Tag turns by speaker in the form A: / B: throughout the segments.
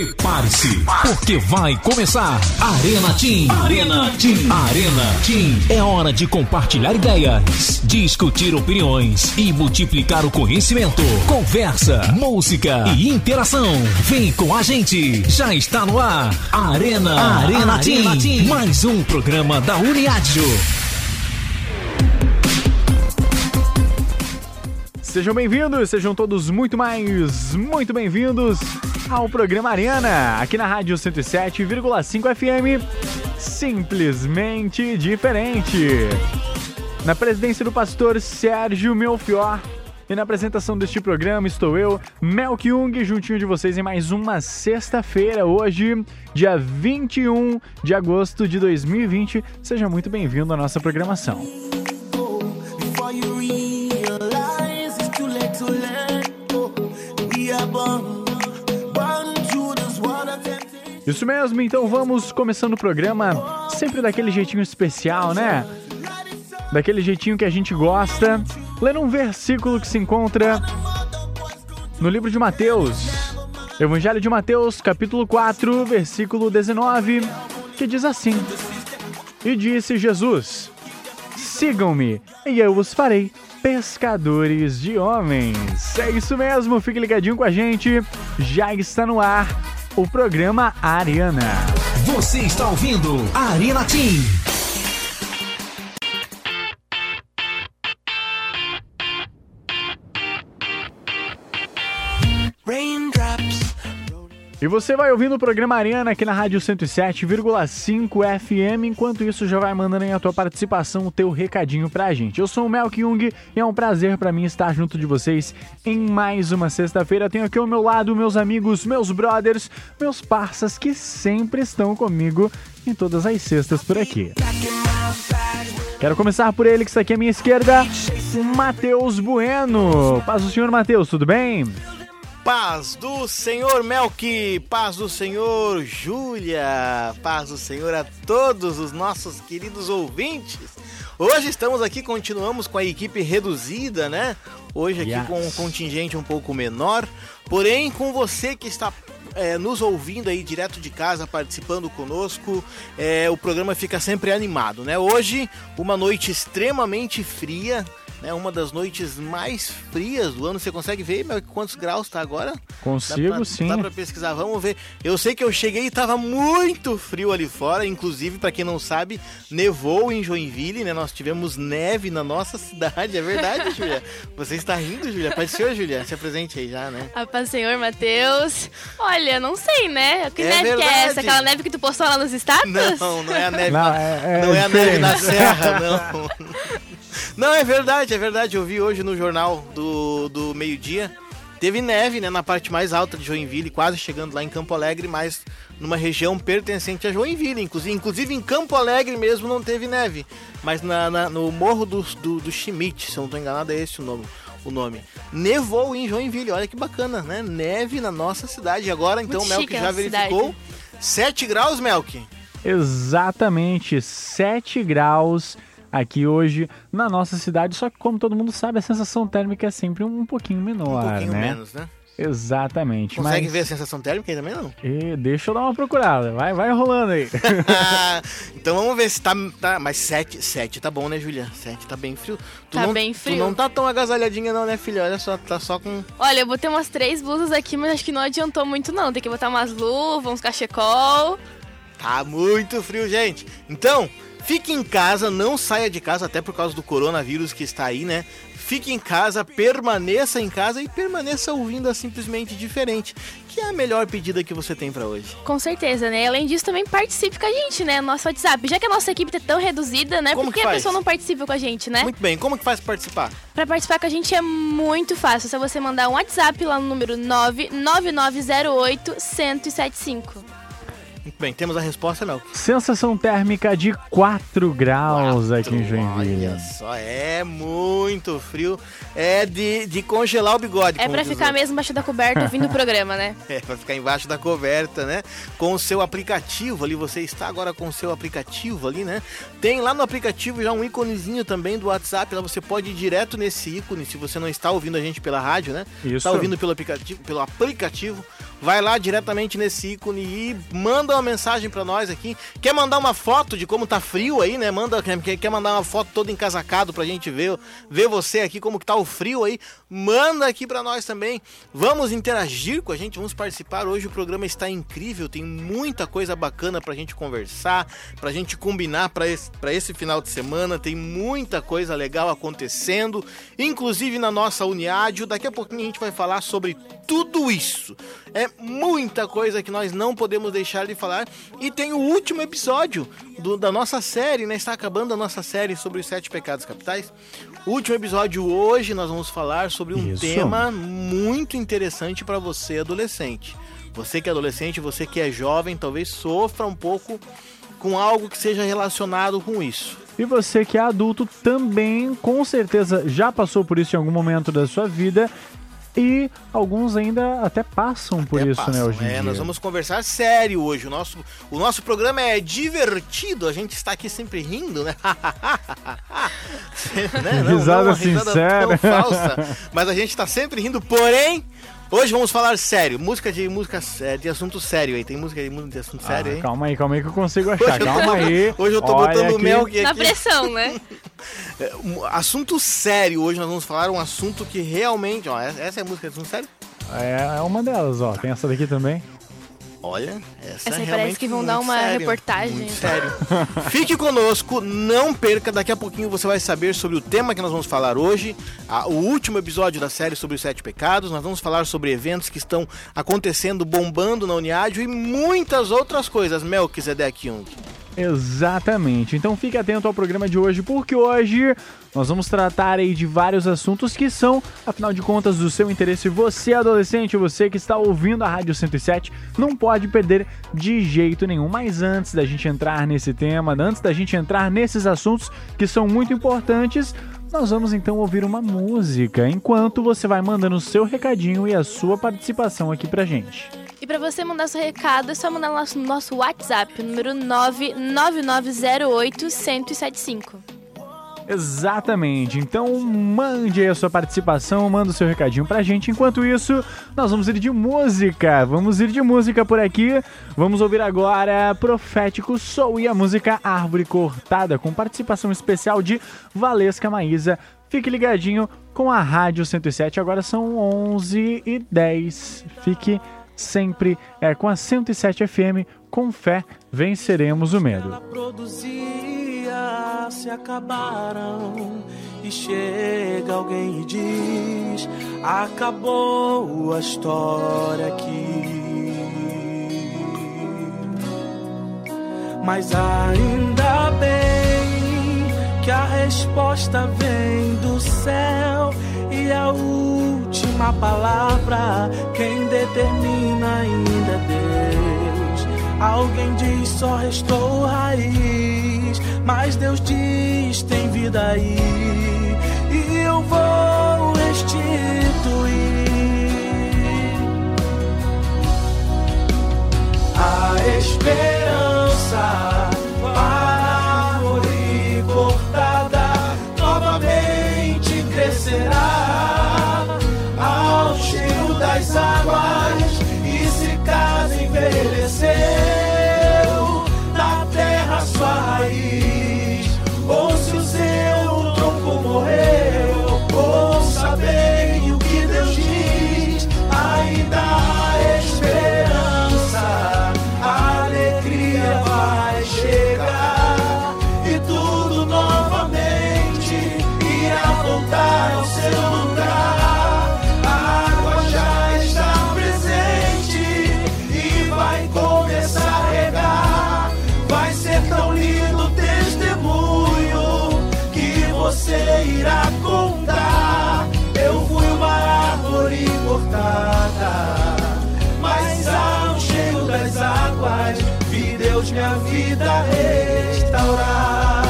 A: Prepare-se, porque vai começar Arena Team. Arena Team. Arena Team. É hora de compartilhar ideias, discutir opiniões e multiplicar o conhecimento. Conversa, música e interação. Vem com a gente. Já está no ar. Arena, Arena, Arena Team. Team. Mais um programa da Uniádio.
B: Sejam bem-vindos, sejam todos muito mais, muito bem-vindos ao programa Arena, aqui na Rádio 107,5 FM. Simplesmente diferente. Na presidência do pastor Sérgio Melfior. E na apresentação deste programa estou eu, Mel Kyung, juntinho de vocês em mais uma sexta-feira, hoje, dia 21 de agosto de 2020. Seja muito bem-vindo à nossa programação. Isso mesmo, então vamos começando o programa sempre daquele jeitinho especial, né? Daquele jeitinho que a gente gosta, lendo um versículo que se encontra no livro de Mateus, Evangelho de Mateus, capítulo 4, versículo 19, que diz assim: E disse Jesus: Sigam-me, e eu os farei pescadores de homens. É isso mesmo, fique ligadinho com a gente, já está no ar o programa Ariana.
A: Você está ouvindo Arena Team.
B: E você vai ouvindo o programa Ariana aqui na Rádio 107,5 FM. Enquanto isso, já vai mandando aí a tua participação, o teu recadinho pra gente. Eu sou o Mel Kyung e é um prazer para mim estar junto de vocês em mais uma sexta-feira. Tenho aqui ao meu lado meus amigos, meus brothers, meus parças que sempre estão comigo em todas as sextas por aqui. Quero começar por ele que está aqui à minha esquerda, Matheus Bueno. Paz do senhor Matheus, tudo bem?
C: Paz do Senhor Melk, paz do Senhor Júlia, paz do Senhor a todos os nossos queridos ouvintes. Hoje estamos aqui, continuamos com a equipe reduzida, né? Hoje aqui yes. com um contingente um pouco menor, porém com você que está é, nos ouvindo aí direto de casa, participando conosco, é, o programa fica sempre animado, né? Hoje, uma noite extremamente fria, né, uma das noites mais frias do ano. Você consegue ver meu, quantos graus está agora?
B: Consigo,
C: dá pra,
B: sim.
C: Dá para pesquisar, vamos ver. Eu sei que eu cheguei e estava muito frio ali fora, inclusive, para quem não sabe, nevou em Joinville, né? Nós tivemos neve na nossa cidade, é verdade, Julia? Você está rindo, Julia? Paz do Senhor, Julia? Se apresente aí já, né?
D: A paz do Senhor, Matheus. Olha, não sei, né? Que é neve verdade. que é essa? Aquela neve que tu postou lá nos status?
C: Não, não é a neve, não, é, é, não é a neve na serra, não. Não, é verdade, é verdade. Eu vi hoje no jornal do, do meio-dia. Teve neve, né, na parte mais alta de Joinville, quase chegando lá em Campo Alegre, mas numa região pertencente a Joinville. Inclusive, inclusive em Campo Alegre mesmo não teve neve. Mas na, na no Morro do, do, do Schmidt, se eu não estou enganado, é esse o nome. O nome. Nevou em Joinville, olha que bacana, né? Neve na nossa cidade. Agora, então, o Melk já verificou. Cidade. 7 graus, Melk?
B: Exatamente, 7 graus aqui hoje na nossa cidade. Só que, como todo mundo sabe, a sensação térmica é sempre um pouquinho menor.
C: Um pouquinho
B: né?
C: menos, né?
B: Exatamente.
C: Consegue
B: mas...
C: ver a sensação térmica aí também, não?
B: E deixa eu dar uma procurada. Vai, vai rolando aí.
C: então vamos ver se tá. tá mas 7, 7 tá bom, né, Julia? 7 tá bem frio. Tu
D: tá
C: não,
D: bem frio.
C: Tu não tá tão agasalhadinha, não, né, filha? Olha só, tá só com.
D: Olha, eu botei umas três blusas aqui, mas acho que não adiantou muito, não. Tem que botar umas luvas, uns cachecol.
C: Tá muito frio, gente. Então, Fique em casa, não saia de casa, até por causa do coronavírus que está aí, né? Fique em casa, permaneça em casa e permaneça ouvindo a Simplesmente Diferente, que é a melhor pedida que você tem para hoje.
D: Com certeza, né? Além disso, também participe com a gente, né? Nosso WhatsApp. Já que a nossa equipe tá tão reduzida, né?
C: Como
D: Por que,
C: que
D: a pessoa não participa com a gente, né?
C: Muito bem, como que faz para participar?
D: Para participar com a gente é muito fácil. É só você mandar um WhatsApp lá no número 99908 1075.
C: Muito bem, temos a resposta, não.
B: Sensação térmica de 4 graus 4, aqui em Joinville.
C: Olha só, é muito frio. É de, de congelar o bigode.
D: É pra ficar mesmo embaixo da coberta ouvindo o programa, né?
C: É, pra ficar embaixo da coberta, né? Com o seu aplicativo ali, você está agora com o seu aplicativo ali, né? Tem lá no aplicativo já um íconezinho também do WhatsApp, lá você pode ir direto nesse ícone, se você não está ouvindo a gente pela rádio, né?
B: Isso.
C: Está ouvindo pelo aplicativo, pelo aplicativo vai lá diretamente nesse ícone e manda uma mensagem para nós aqui. Quer mandar uma foto de como tá frio aí, né? Manda, quer, mandar uma foto todo encasacado pra gente ver, ver você aqui como que tá o frio aí. Manda aqui para nós também. Vamos interagir com a gente, vamos participar. Hoje o programa está incrível, tem muita coisa bacana pra gente conversar, pra gente combinar para esse, pra esse final de semana. Tem muita coisa legal acontecendo, inclusive na nossa Uniádio. Daqui a pouquinho a gente vai falar sobre tudo isso. É muita coisa que nós não podemos deixar de falar. E tem o último episódio do, da nossa série, né? Está acabando a nossa série sobre os sete pecados capitais. O último episódio hoje nós vamos falar sobre um
B: Isso.
C: tema muito interessante para você, adolescente. Você que é adolescente, você que é jovem, talvez sofra um pouco com algo que seja relacionado com isso.
B: E você que é adulto também, com certeza, já passou por isso em algum momento da sua vida. E alguns ainda até passam por
C: Até
B: isso, né,
C: passam.
B: hoje em
C: É, nós vamos conversar sério hoje. O nosso, o nosso programa é divertido, a gente está aqui sempre rindo, né? né?
B: Risada
C: uma risada
B: sincera.
C: falsa, mas a gente está sempre rindo, porém. Hoje vamos falar sério, música de música sé- de assunto sério aí. Tem música de, de assunto sério
B: Ah,
C: aí?
B: calma aí, calma aí que eu consigo achar.
C: Eu tô
B: calma
C: botando-
B: aí.
C: Hoje eu tô
B: Olha
C: botando o
B: aqui.
C: mel aqui.
D: Na pressão, né?
C: É, um assunto sério hoje nós vamos falar um assunto que realmente, ó, essa é a música de assunto sério?
B: É, é uma delas, ó. Tem essa daqui também.
C: Olha, essa,
D: Essa
C: é
D: aí
C: realmente
D: parece que vão dar uma
C: sério,
D: reportagem.
C: Muito sério. Fique conosco, não perca. Daqui a pouquinho você vai saber sobre o tema que nós vamos falar hoje. a- o último episódio da série sobre os sete pecados. Nós vamos falar sobre eventos que estão acontecendo, bombando na Uniádio e muitas outras coisas. Melquisedeque Jung.
B: Exatamente. Então fique atento ao programa de hoje, porque hoje nós vamos tratar aí de vários assuntos que são, afinal de contas, do seu interesse. Você, adolescente, você que está ouvindo a Rádio 107, não pode perder de jeito nenhum. Mas antes da gente entrar nesse tema, antes da gente entrar nesses assuntos que são muito importantes, nós vamos então ouvir uma música, enquanto você vai mandando o seu recadinho e a sua participação aqui pra gente.
D: E pra você mandar seu recado, é só mandar no nosso, nosso WhatsApp, número 99908-1075.
B: Exatamente. Então mande aí a sua participação, manda o seu recadinho pra gente. Enquanto isso, nós vamos ir de música. Vamos ir de música por aqui. Vamos ouvir agora Profético Sou e a música Árvore Cortada, com participação especial de Valesca Maísa. Fique ligadinho com a Rádio 107. Agora são 11 e 10. Fique sempre é, com a 107 FM. Com fé, venceremos o medo.
E: ela se acabaram. E chega alguém e diz acabou a história aqui. Mas ainda bem que a resposta vem do céu e a última palavra quem determina ainda é Deus. Alguém diz só restou raiz, mas Deus diz tem vida aí e eu vou restituir a esperança. Árvore cortada novamente crescerá ao cheiro das águas vida restaurar.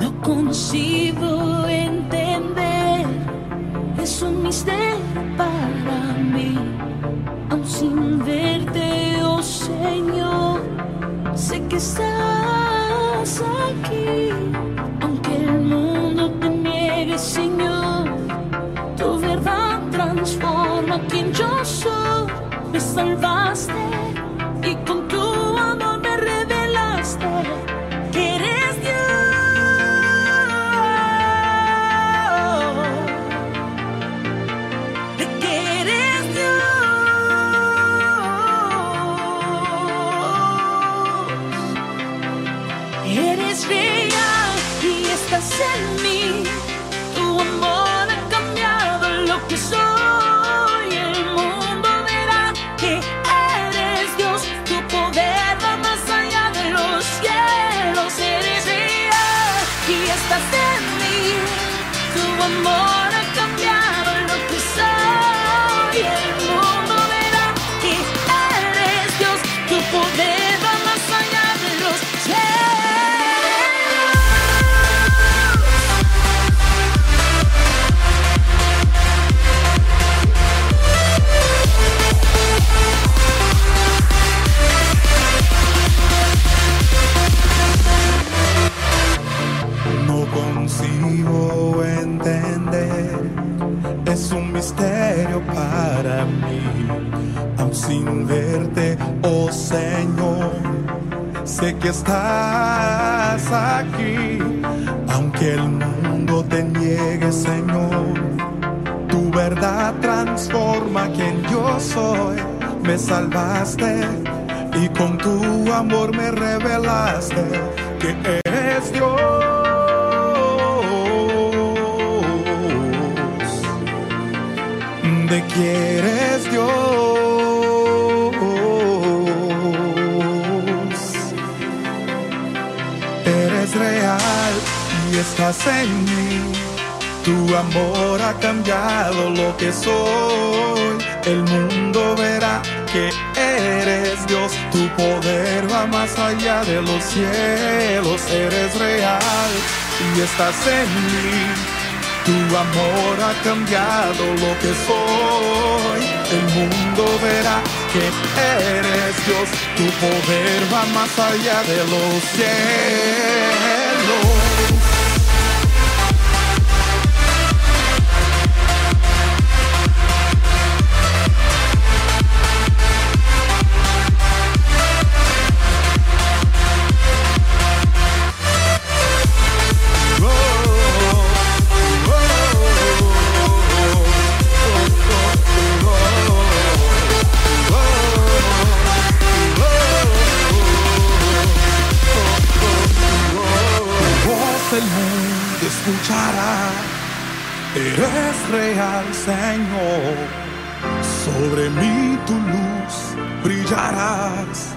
F: No consigo entender, es un misterio para mí. Aun sin verte, oh Señor, sé que estás en. Tu amor ha cambiado lo que soy. El mundo verá que eres Dios. Tu poder va más allá de los cielos.
G: Escuchará. Eres real, Señor. Sobre mí tu luz brillarás.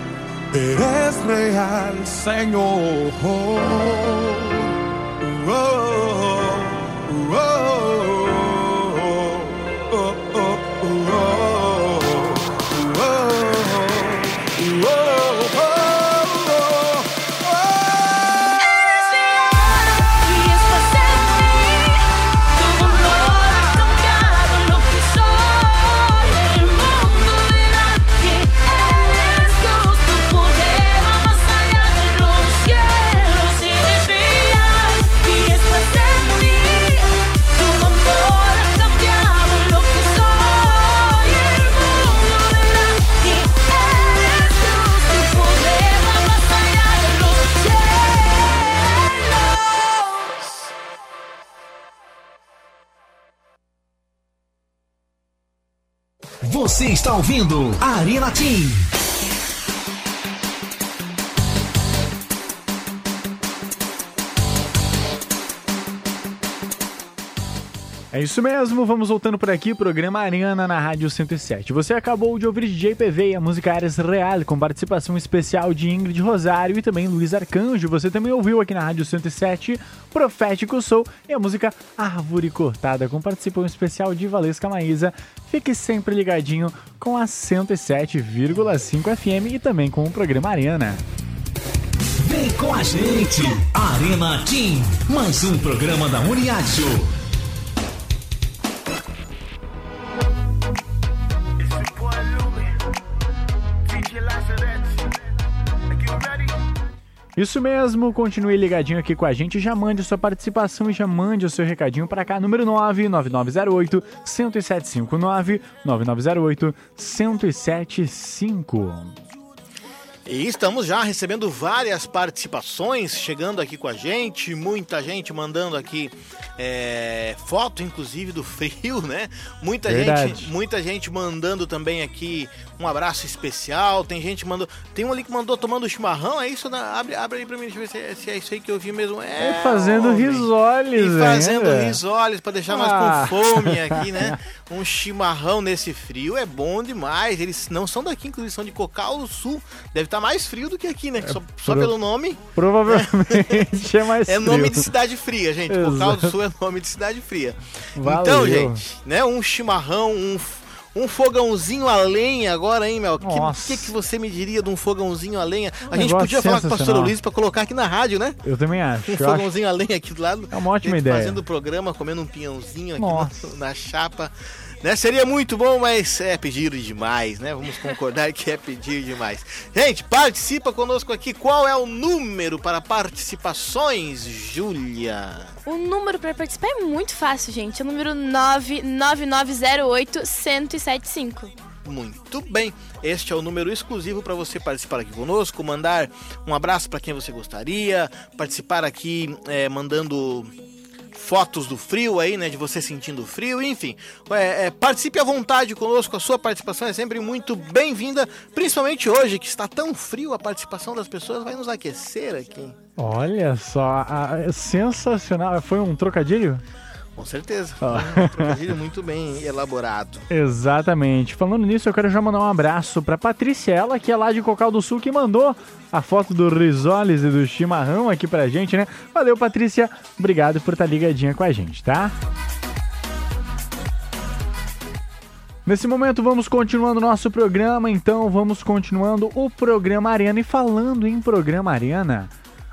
G: Eres real, Señor. Oh, oh, oh,
A: está ouvindo Arena Team.
B: É isso mesmo, vamos voltando por aqui, programa Arena na Rádio 107. Você acabou de ouvir DJ PV e a música Ares Real, com participação especial de Ingrid Rosário e também Luiz Arcanjo. Você também ouviu aqui na Rádio 107 Profético Sou e a música Árvore Cortada, com participação especial de Valesca Maísa. Fique sempre ligadinho com a 107,5 FM e também com o programa Arena.
A: Vem com a gente. Arena Team. Mais um programa da Uniádio.
B: Isso mesmo, continue ligadinho aqui com a gente, já mande sua participação e já mande o seu recadinho para cá, número 99908 1075 9908 1075.
C: E estamos já recebendo várias participações chegando aqui com a gente, muita gente mandando aqui é, foto, inclusive do frio, né? Muita
B: Verdade.
C: gente, muita gente mandando também aqui um abraço especial. Tem gente mandou, tem um ali que mandou tomando chimarrão, é isso? Abre, abre aí pra mim, deixa eu ver se é, se é isso aí que eu vi mesmo. É,
B: E fazendo
C: homem.
B: risoles,
C: E fazendo
B: ainda.
C: risoles pra deixar
B: Ah.
C: nós com fome aqui, né? Um chimarrão nesse frio é bom demais. Eles não são daqui, inclusive são de Cocal do Sul. Deve estar mais frio do que aqui, né? Só, só
B: pro-
C: pelo nome.
B: Provavelmente é mais
C: É nome
B: frio.
C: de cidade fria, gente. Cocal do
B: Exato.
C: Sul é nome de cidade fria.
B: Valeu.
C: Então, gente, né? Um chimarrão, um, um fogãozinho a lenha agora, hein, Mel? O que, que, que você me diria de um fogãozinho a lenha? A
B: Um
C: gente
B: negócio
C: podia falar com o pastor. Luiz pra colocar aqui na rádio, né?
B: Eu também acho.
C: Um
B: Eu acho
C: fogãozinho a lenha aqui do lado.
B: É uma ótima
C: gente
B: ideia.
C: Fazendo o programa, comendo um pinhãozinho aqui na chapa. Né? Seria muito bom, mas é pedir demais, né? Vamos concordar que é pedir demais. Gente, participa conosco aqui. Qual é o número para participações, Júlia?
D: O número pra participar é muito fácil, gente. É o número 99908-1075.
C: Muito bem. Este é o número exclusivo para você participar aqui conosco, mandar um abraço para quem você gostaria, participar aqui é, mandando fotos do frio aí, né? De você sentindo frio, enfim. É, é, participe à vontade conosco, a sua participação é sempre muito bem-vinda, principalmente hoje que está tão frio, a participação das pessoas vai nos aquecer aqui.
B: Olha só, a- é sensacional. Foi um trocadilho?
C: Com certeza.
B: Ah.
C: Um trocadilho muito bem elaborado.
B: Exatamente. Falando nisso, eu quero já mandar um abraço pra Patrícia, ela que é lá de Cocal do Sul, que mandou a foto do risoles e do chimarrão aqui pra gente, né? Valeu, Patrícia. Obrigado por estar ligadinha com a gente, tá? Nesse momento vamos continuando o nosso programa, então vamos continuando o programa Arena e falando em programa Arena,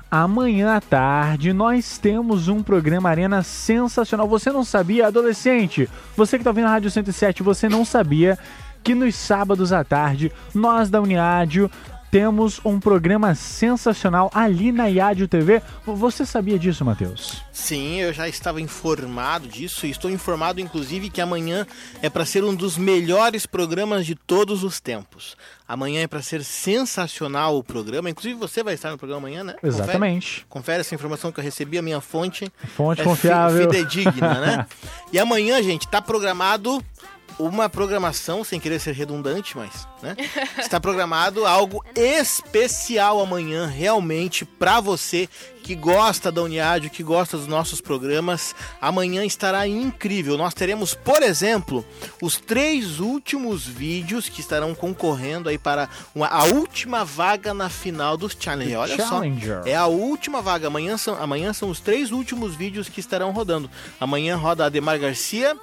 B: amanhã à tarde nós temos um programa Arena sensacional. Você não sabia, adolescente? Você que tá ouvindo a Rádio 107, você não sabia que nos sábados à tarde nós da Uniádio temos um programa sensacional ali na Iádio TV. Você sabia disso, Matheus?
C: Sim, eu já estava informado disso e estou informado, inclusive, que amanhã é para ser um dos melhores programas de todos os tempos. Amanhã é para ser sensacional o programa. Inclusive, você vai estar no programa amanhã, né? Confere-
B: Exatamente.
C: Confere essa informação que eu recebi, a minha fonte.
B: Fonte
C: é fi-
B: confiável.
C: Fidedigna, né? e amanhã, gente, tá programado uma programação, sem querer ser redundante, mas, né? Está programado algo especial amanhã, realmente, para você que gosta da Uniádio, que gosta dos nossos programas. Amanhã estará incrível. Nós teremos, por exemplo, os três últimos vídeos que estarão concorrendo aí para uma- a última vaga na final dos Challenge. Olha
B: Challenger.
C: só. É a última vaga. Amanhã são, amanhã são os três últimos vídeos que estarão rodando. Amanhã roda Ademar Garcia.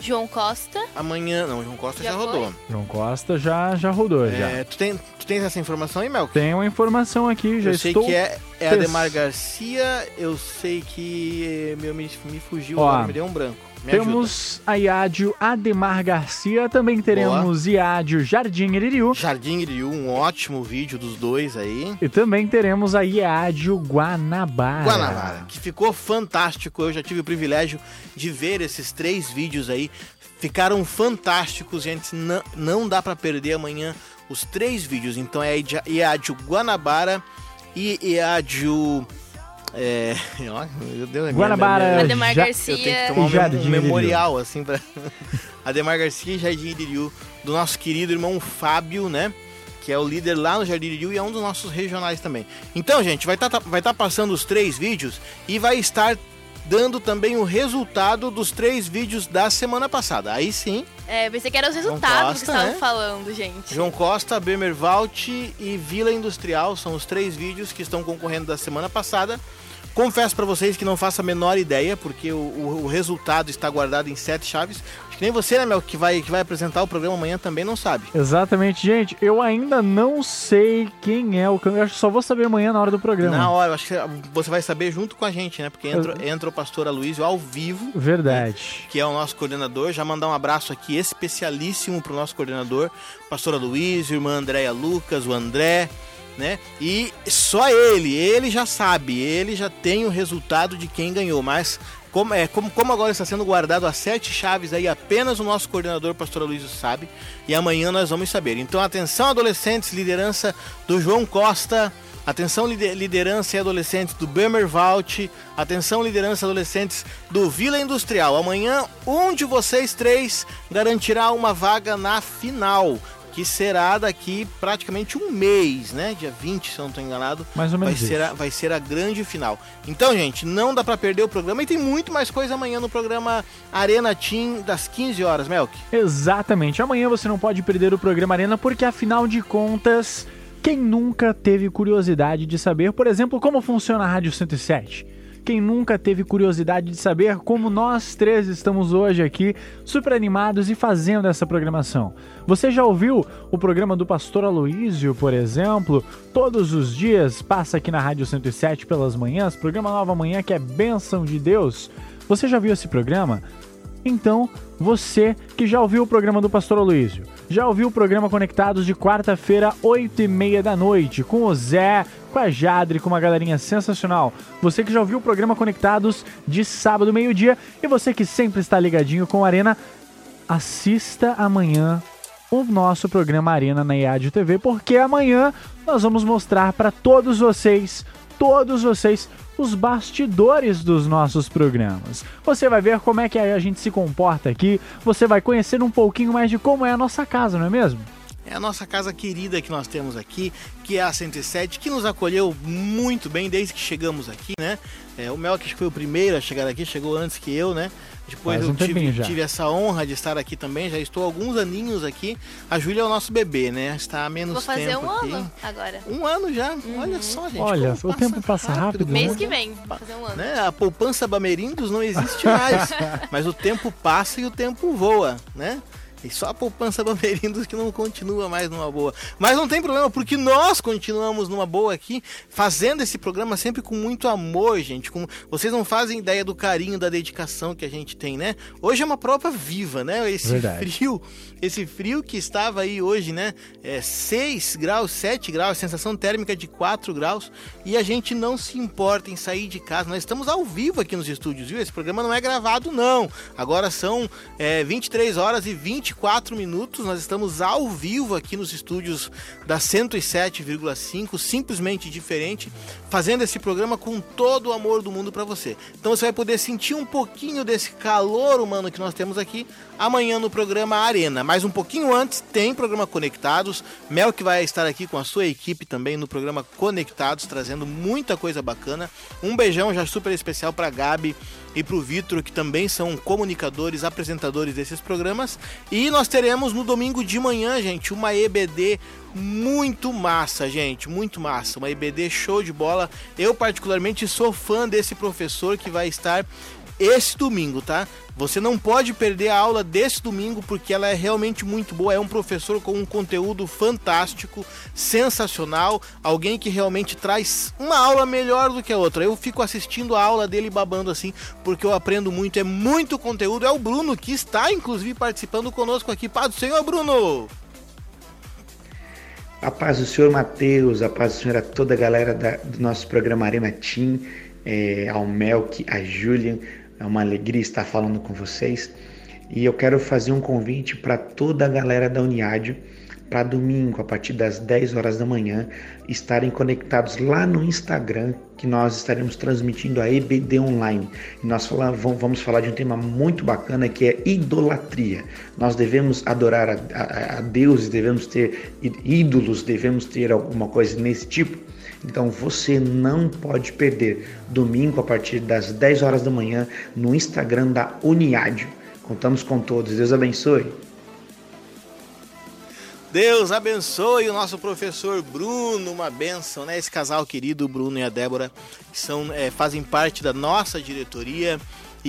D: João Costa.
C: Amanhã. Não, João Costa já,
D: Já
C: rodou.
B: João Costa já, já rodou, já.
C: É, tu, tem, tu tens essa informação aí, Mel?
B: Tem uma informação aqui, já
C: Eu sei
B: estou...
C: que é, é Ademar Garcia. Eu sei que. Meu, me, me fugiu
B: Ó,
C: agora, me deu um branco.
B: Temos a Iádio Ademar Garcia, também teremos Iádio Jardim Iririu
C: Jardim Iriu, um ótimo vídeo dos dois aí.
B: e também teremos a Iádio Guanabara.
C: Guanabara, que ficou fantástico. Eu já tive o privilégio de ver esses três vídeos aí. Ficaram fantásticos, gente. Não, não dá pra perder amanhã os três vídeos. Então é Iádio Guanabara e Iádio. É. ó, meu Deus, minha-
B: Guanabara,
C: minha-
D: Ademar
B: já-
D: Garcia.
C: eu tenho que tomar
B: Jardim
C: um memorial, assim, pra. Ademar Garcia e Jardim Iririu, do nosso querido irmão Fábio, né? Que é o líder lá no Jardim Iririu e é um dos nossos regionais também. Então, gente, vai estar vai tá passando os três vídeos e vai estar dando também o resultado dos três vídeos da semana passada. Aí sim,
D: É, pensei que eram os
C: João
D: resultados
C: Costa,
D: que estavam
C: né?
D: falando, gente.
C: João Costa, Bemervalt e Vila Industrial são os três vídeos que estão concorrendo da semana passada. Confesso pra vocês que não faço a menor ideia, porque o, o- o resultado está guardado em sete chaves. Que nem você, né, Mel, que vai, que vai apresentar o programa amanhã também não sabe.
B: Exatamente, gente. Eu ainda não sei quem é o candidato. Eu acho que só vou saber amanhã na hora do programa.
C: Na hora, eu acho que você vai saber junto com a gente, né? Porque entra, entra o pastor Aloysio ao vivo,
B: Verdade.
C: que é o nosso coordenador. Já mandar um abraço aqui especialíssimo pro nosso coordenador, pastor Aloysio, irmã Andréia Lucas, o André, né? E só ele, ele já sabe, ele já tem o resultado de quem ganhou, mas como, é, como, como agora está sendo guardado as sete chaves aí, apenas o nosso coordenador, pastor Aloysio, sabe, e amanhã nós vamos saber. Então, atenção, adolescentes, liderança do João Costa, Atenção lider- liderança e adolescentes do Bemervalt. Atenção liderança e adolescentes do Vila Industrial. Amanhã um de vocês três garantirá uma vaga na final, que será daqui praticamente um mês, né? Dia 20, se eu não estou enganado.
B: Mais ou
C: Vai
B: menos
C: ser,
B: isso.
C: a, vai ser a grande final. Então, gente, não dá pra perder o programa. E tem muito mais coisa amanhã no programa Arena Team, das 15 horas, Melk.
B: Exatamente. Amanhã você não pode perder o programa Arena, porque afinal de contas Quem nunca teve curiosidade de saber, por exemplo, como funciona a Rádio 107? Quem nunca teve curiosidade de saber como nós três estamos hoje aqui, super animados e fazendo essa programação? Você já ouviu o programa do Pastor Aloísio, por exemplo? Todos os dias passa aqui na Rádio 107 pelas manhãs, programa Nova Manhã que é bênção de Deus. Você já viu esse programa? Então, você que já ouviu o programa do Pastor Aloysio, já ouviu o programa Conectados de quarta-feira, 8 e meia da noite, com o Zé, com a Jadre, com uma galerinha sensacional. Você que já ouviu o programa Conectados de sábado, meio-dia, e você que sempre está ligadinho com a Arena, assista amanhã o nosso programa Arena na IAD TV, porque amanhã nós vamos mostrar para todos vocês, todos vocês, os bastidores dos nossos programas. Você vai ver como é que a gente se comporta aqui, você vai conhecer um pouquinho mais de como é a nossa casa, não é mesmo?
C: É a nossa casa querida que nós temos aqui, que é a 107, que nos acolheu muito bem desde que chegamos aqui, né? É, o Mel, que foi o primeiro a chegar aqui, chegou antes que eu, né? Depois eu
B: um tempinho
C: tive, tive essa honra de estar aqui também, já estou há alguns aninhos aqui. A Júlia é o nosso bebê, né? Está há menos
D: Vou fazer
C: tempo
D: um
C: aqui.
D: ano agora.
C: Um ano já, olha só, gente.
B: Olha, o tempo passa rápido, né?
D: Mês
C: como-
D: que vem, vou fazer um ano.
C: né? A poupança Bamerindos não existe mais. mas o tempo passa e o tempo voa, né? E só a poupança Bamerindos que não continua mais numa boa. Mas não tem problema, porque nós continuamos numa boa aqui, fazendo esse programa sempre com muito amor, gente. Com... Vocês não fazem ideia do carinho, da dedicação que a gente tem, né? Hoje é uma prova viva, né? Esse
B: Verdade.
C: frio, esse frio que estava aí hoje, né? É 6 graus, 7 graus, sensação térmica de 4 graus. E a gente não se importa em sair de casa. Nós estamos ao vivo aqui nos estúdios, viu? Esse programa não é gravado, não. Agora são é, 23 horas e 24 minutos. Nós estamos ao vivo aqui nos estúdios da 107,5, simplesmente diferente, fazendo esse programa com todo o amor do mundo para você. Então você vai poder sentir um pouquinho desse calor humano que nós temos aqui amanhã no programa Arena. Mas um pouquinho antes tem programa Conectados. Mel que vai estar aqui com a sua equipe também no programa Conectados, trazendo muita coisa bacana. Um beijão já super especial para Gabi e para o Vitor, que também são comunicadores, apresentadores desses programas. E nós teremos no domingo de manhã, gente, uma EBD muito massa, gente, muito massa. Uma EBD show de bola. Eu, particularmente, sou fã desse professor que vai estar esse domingo, tá? Você não pode perder a aula desse domingo porque ela é realmente muito boa. É um professor com um conteúdo fantástico, sensacional, alguém que realmente traz uma aula melhor do que a outra. Eu fico assistindo a aula dele babando assim, porque eu aprendo muito, é muito conteúdo. É o Bruno que está inclusive participando conosco aqui. Paz do Senhor, Bruno.
H: A paz do Senhor Mateus, a paz do Senhor a toda a galera da- do nosso programa Arena Team, é, ao Melk, a Julian, é uma alegria estar falando com vocês. E eu quero fazer um convite para toda a galera da Uniádio para domingo, a partir das 10 horas da manhã, estarem conectados lá no Instagram, que nós estaremos transmitindo a EBD Online. E nós fala- vam- vamos falar de um tema muito bacana que é idolatria. Nós devemos adorar a, a, a Deus, devemos ter ídolos, devemos ter alguma coisa nesse tipo. Então você não pode perder domingo a partir das 10 horas da manhã no Instagram da Uniádio. Contamos com todos. Deus abençoe.
C: Deus abençoe o nosso professor Bruno, uma benção, né? Esse casal querido, o Bruno e a Débora, são, é, fazem parte da nossa diretoria.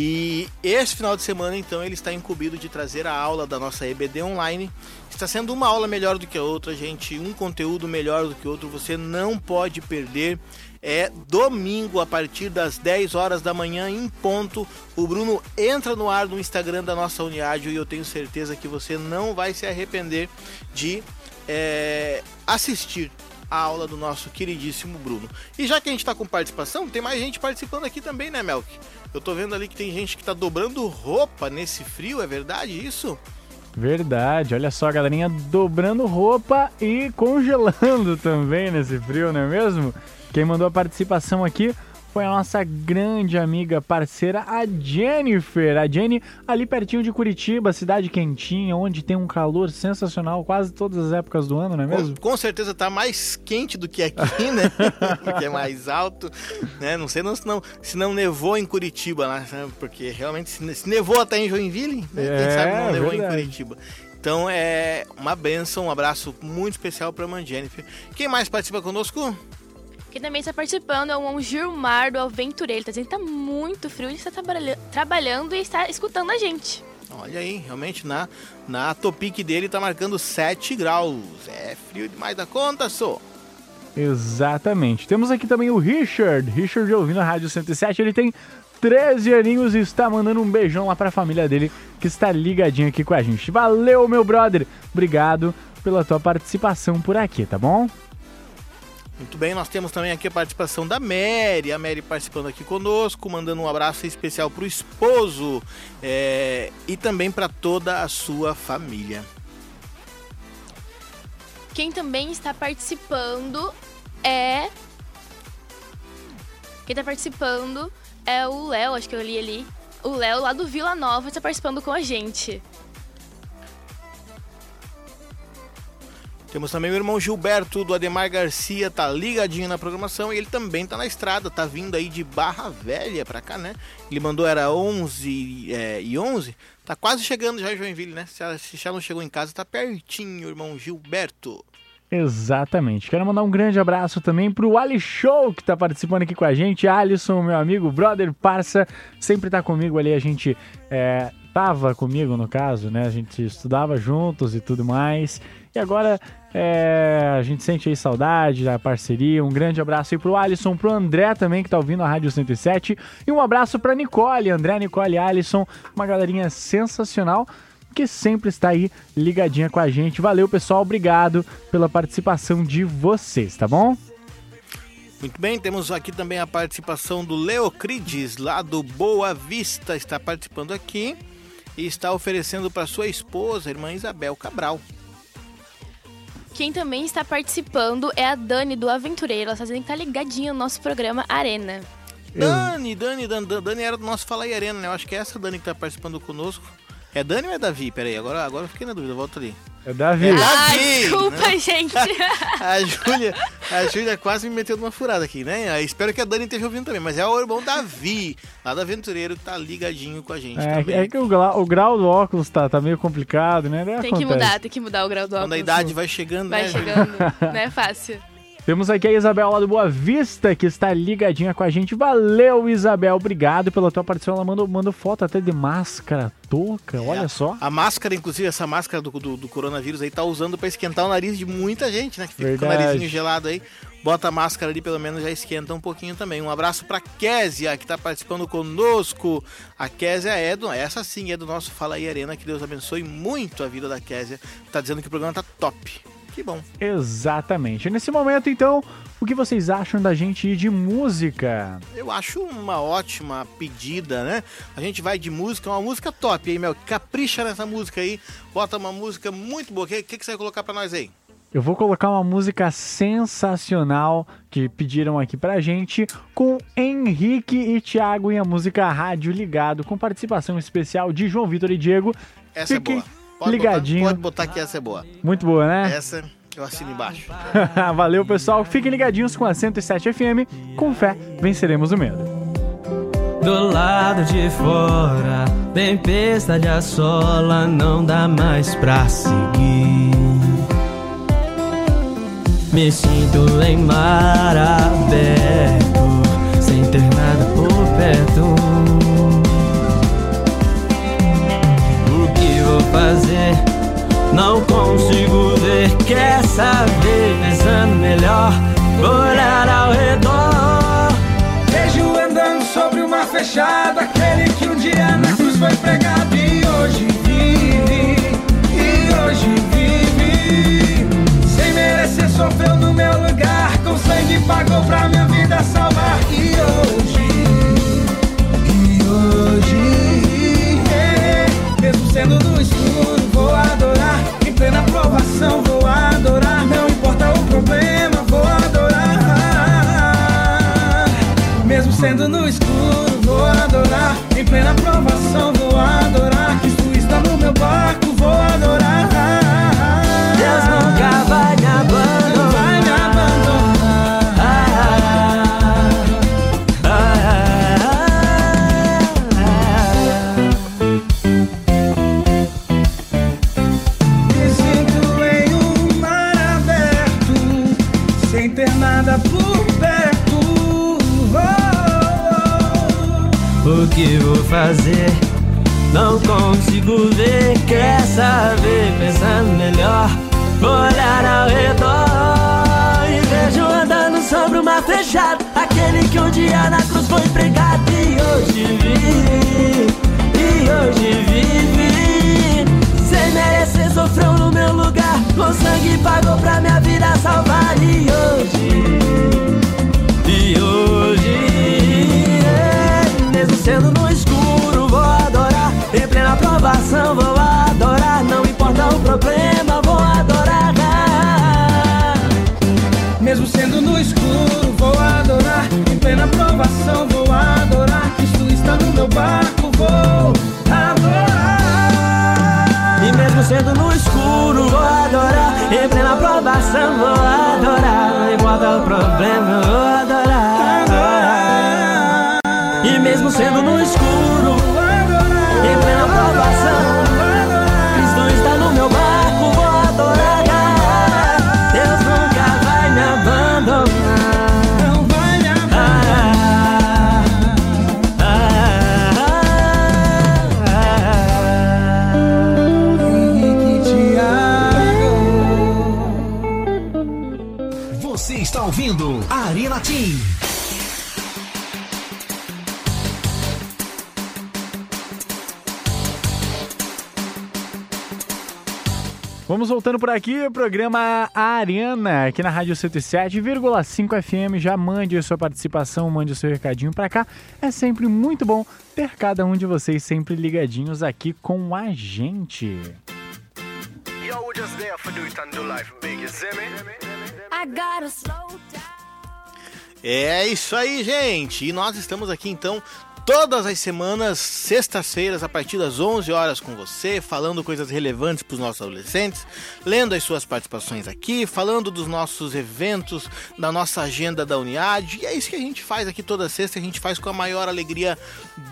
C: E esse final de semana, então, ele está incumbido de trazer a aula da nossa EBD online. Está sendo uma aula melhor do que a outra, gente, um conteúdo melhor do que outro. Você não pode perder. É domingo, a partir das 10 horas da manhã, em ponto. O Bruno entra no ar no Instagram da nossa Uniádio e eu tenho certeza que você não vai se arrepender de é, assistir a aula do nosso queridíssimo Bruno. E já que a gente está com participação, tem mais gente participando aqui também, né, Melk? Eu tô vendo ali que tem gente que tá dobrando roupa nesse frio, é verdade isso?
B: Verdade, olha só, galerinha dobrando roupa e congelando também nesse frio, não é mesmo? Quem mandou a participação aqui foi a nossa grande amiga parceira, a Jennifer. A Jenny, ali pertinho de Curitiba, cidade quentinha, onde tem um calor sensacional quase todas as épocas do ano, não é mesmo?
C: Com, com certeza tá mais quente do que aqui, né? Porque é mais alto, né? Não sei não, se, não, se não nevou em Curitiba, né? Porque realmente se, nevou até em Joinville, né? Quem
B: É,
C: sabe não nevou em
B: verdade.
C: Curitiba. Então é uma benção, um abraço muito especial para a Jennifer. Quem mais participa conosco?
D: Quem também está participando é o Gilmar do Aventureiro. Tá dizendo que tá muito frio, ele está trabalha- trabalhando e está escutando a gente.
C: Olha aí, realmente na, na Topic dele tá marcando 7 graus. É frio demais da conta, só.
B: Exatamente. Temos aqui também o Richard. Richard ouvindo a Rádio 107. Ele tem 13 aninhos e está mandando um beijão lá pra família dele que está ligadinho aqui com a gente. Valeu, meu brother. Obrigado pela tua participação por aqui, tá bom?
C: Muito bem, nós temos também aqui a participação da Mary. A Mary participando aqui conosco, mandando um abraço especial pro esposo é, e também para toda a sua família.
D: Quem também está participando é. Quem está participando é o Léo, acho que eu li ali. O Léo lá do Vila Nova está participando com a gente.
C: Temos também o irmão Gilberto do Ademar Garcia, tá ligadinho na programação e ele também tá na estrada, tá vindo aí de Barra Velha pra cá, né? Ele mandou era 11 é, e 11, tá quase chegando já em Joinville, né? Se, se já não chegou em casa, tá pertinho, irmão Gilberto.
B: Exatamente. Quero mandar um grande abraço também pro Ali Show, que tá participando aqui com a gente. Alisson, meu amigo, brother, parça, sempre tá comigo ali. A gente é, tava comigo, no caso, né? A gente estudava juntos e tudo mais. E agora é, a gente sente aí saudade da parceria. Um grande abraço aí pro Alisson, pro André também, que tá ouvindo a Rádio 107. E um abraço pra Nicole, André, Nicole Alisson, uma galerinha sensacional que sempre está aí ligadinha com a gente. Valeu, pessoal. Obrigado pela participação de vocês, tá bom?
C: Muito bem, temos aqui também a participação do Leocrides, lá do Boa Vista, está participando aqui e está oferecendo para sua esposa, irmã Isabel Cabral.
D: Quem também está participando é a Dani do Aventureiro. Ela está dizendo que tá ligadinha no nosso programa Arena.
C: Dani, Dani, Dani, Dani era do nosso Fala aí Arena, né? Eu acho que é essa Dani que está participando conosco. É Dani ou é Davi? Peraí, agora, agora eu fiquei na dúvida, volta ali.
B: É Davi.
C: É
D: Ah,
C: Davi,
D: desculpa,
C: né?
D: gente.
C: A Júlia, a Júlia quase me meteu numa furada aqui, né? Eu espero que a Dani esteja ouvindo também, mas é o irmão Davi, lá do Aventureiro, que tá ligadinho com a gente
B: É,
C: também.
B: é que o grau, o grau do óculos tá, tá meio complicado, né?
D: Tem que
B: acontece.
D: mudar, tem que mudar o grau do
C: Quando a
D: óculos.
C: idade vai chegando,
D: Vai
C: né? Júlia?
D: chegando, não é fácil.
B: Temos aqui a Isabel lá do Boa Vista, que está ligadinha com a gente. Valeu, Isabel. Obrigado pela tua participação. Ela mandou, mandou foto até de máscara, touca, olha só.
C: A máscara, inclusive, essa máscara do, do, do coronavírus aí, tá usando pra esquentar o nariz de muita gente, né? Que fica com o
B: Verdade.
C: narizinho gelado aí. Bota a máscara ali, pelo menos já esquenta um pouquinho também. Um abraço pra Késia, que tá participando conosco. A Késia é do. Essa sim é do nosso Fala aí Arena. Que Deus abençoe muito a vida da Késia. Tá dizendo que o programa tá top. Que bom.
B: Exatamente. Nesse momento, então, o que vocês acham da gente ir de música?
C: Eu acho uma ótima pedida, né? A gente vai de música, uma música top aí, Mel. Capricha nessa música aí. Bota uma música muito boa. O que, que, que você vai colocar pra nós aí?
B: Eu vou colocar uma música sensacional que pediram aqui pra gente com Henrique e Thiago e a música Rádio Ligado, com participação especial de João Vitor e Diego.
C: Essa
B: Fiquem
C: é boa. Pode
B: ligadinho.
C: Botar, pode botar que essa é boa.
B: Muito boa, né?
C: Essa eu assino embaixo.
B: Valeu, pessoal. Fiquem ligadinhos com a 107 FM. Com fé, venceremos o medo.
I: Do lado de fora, tempestade assola, não dá mais pra seguir. Me sinto em mar aberto, sem ter nada por perto. Fazer? Não consigo ver. Quer saber? Pensando melhor, olhar ao redor.
E: Vejo andando sobre o mar fechado Aquele que um dia na cruz foi pregado E hoje vive, e hoje vive Sem merecer sofreu no meu lugar Com sangue pagou pra minha vida salvar Em plena provação,
I: que vou fazer? Não consigo ver, quer saber? Pensando melhor, vou olhar ao redor e vejo andando sobre o mar fechado. Aquele que um dia na cruz foi pregado e hoje vive, e hoje vive. Sem merecer, sofreu no meu lugar. Com sangue pagou pra minha vida Em plena provação, vou adorar. Não importa o problema, vou adorar.
B: Vamos voltando por aqui, o programa Arena, aqui na Rádio 107,5 FM. Já mande a sua participação, mande o seu recadinho pra cá. É sempre muito bom ter cada um de vocês sempre ligadinhos aqui com a gente.
C: É isso aí, gente. E nós estamos aqui então todas as semanas, sextas-feiras, a partir das 11 horas com você, falando coisas relevantes para os nossos adolescentes, lendo as suas participações aqui, falando dos nossos eventos, da nossa agenda da Uniad. E é isso que a gente faz aqui toda sexta, a gente faz com a maior alegria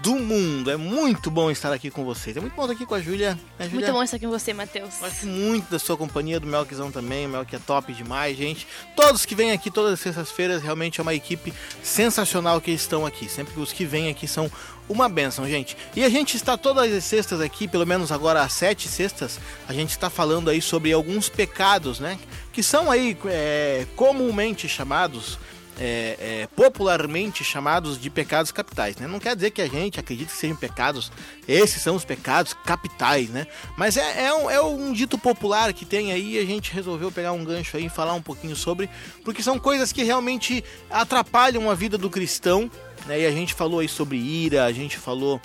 C: do mundo. É muito bom estar aqui com vocês. É muito bom estar aqui com a Júlia. Né, Júlia?
D: Muito bom estar aqui com você, Matheus.
C: Gosto muito da sua companhia, do Melkzão também. O Melk é top demais, gente. Todos que vêm aqui todas as sextas-feiras, realmente é uma equipe sensacional que estão aqui. Sempre os que vêm aqui são uma benção, gente. E a gente está todas as sextas aqui, pelo menos agora às sete sextas, a gente está falando aí sobre alguns pecados, né? Que são aí é, comumente chamados é, é, popularmente chamados de pecados capitais, né? Não quer dizer que a gente acredita que sejam pecados, esses são os pecados capitais, né? Mas é, é, um, é um dito popular que tem aí e a gente resolveu pegar um gancho aí e falar um pouquinho sobre, porque são coisas que realmente atrapalham a vida do cristão, né? E a gente falou aí sobre ira, a gente falou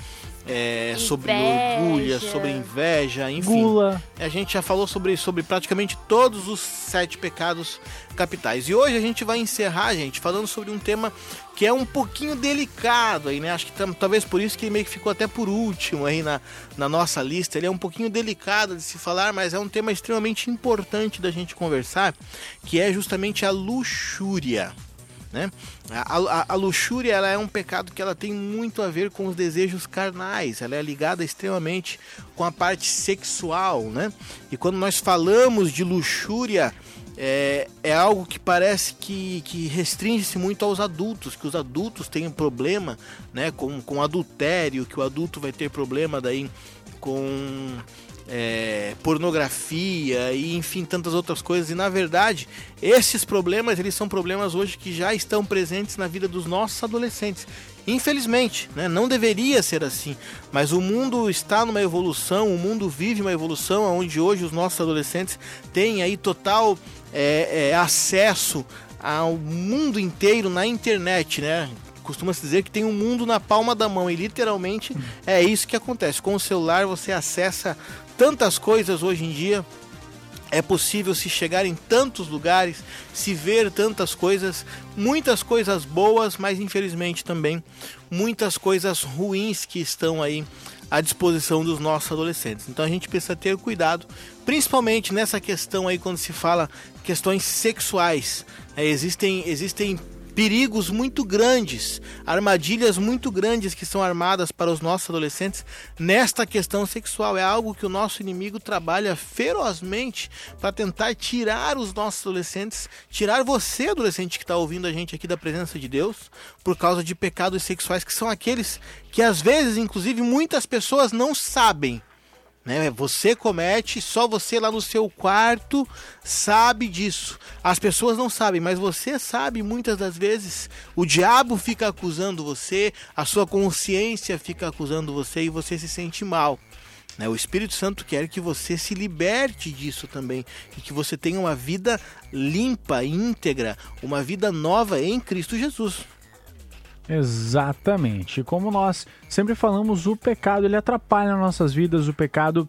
C: é, sobre
D: Inveja.
C: orgulho, sobre inveja, enfim.
B: Gula.
C: A gente já falou sobre, sobre praticamente todos os sete pecados capitais. E hoje a gente vai encerrar, gente, falando sobre um tema que é um pouquinho delicado aí, né? Acho que talvez por isso que ele meio que ficou até por último aí na, na nossa lista. Ele é um pouquinho delicado de se falar, mas é um tema extremamente importante da gente conversar, que é justamente a luxúria. Né? A, a- a luxúria ela é um pecado que ela tem muito a ver com os desejos carnais, ela é ligada extremamente com a parte sexual, né? E quando nós falamos de luxúria, é, é algo que parece que, que restringe-se muito aos adultos, que os adultos têm um problema né, com, com adultério, que o adulto vai ter problema daí com é, pornografia e enfim tantas outras coisas. E na verdade esses problemas eles são problemas hoje que já estão presentes na vida dos nossos adolescentes. Infelizmente né, não deveria ser assim. Mas o mundo está numa evolução o mundo vive uma evolução onde hoje os nossos adolescentes têm aí total é, é, acesso ao mundo inteiro na internet né? Costuma se dizer que tem um mundo na palma da mão e literalmente é isso que acontece. Com o celular você acessa tantas coisas hoje em dia. É possível se chegar em tantos lugares, se ver tantas coisas, muitas coisas boas, mas infelizmente também muitas coisas ruins que estão aí à disposição dos nossos adolescentes. Então a gente precisa ter cuidado, principalmente nessa questão aí quando se fala questões sexuais. É, existem existem perigos muito grandes, armadilhas muito grandes que são armadas para os nossos adolescentes nesta questão sexual. É algo que o nosso inimigo trabalha ferozmente para tentar tirar os nossos adolescentes, tirar você, adolescente que está ouvindo a gente aqui da presença de Deus, por causa de pecados sexuais que são aqueles que às vezes, inclusive, muitas pessoas não sabem né? Você comete, só você lá no seu quarto sabe disso. As pessoas não sabem, mas você sabe muitas das vezes. O diabo fica acusando você, a sua consciência fica acusando você e você se sente mal. Né? O Espírito Santo quer que você se liberte disso também e que você tenha uma vida limpa, íntegra, uma vida nova em Cristo Jesus.
B: Exatamente. Como nós sempre falamos, o pecado ele atrapalha nossas vidas, o pecado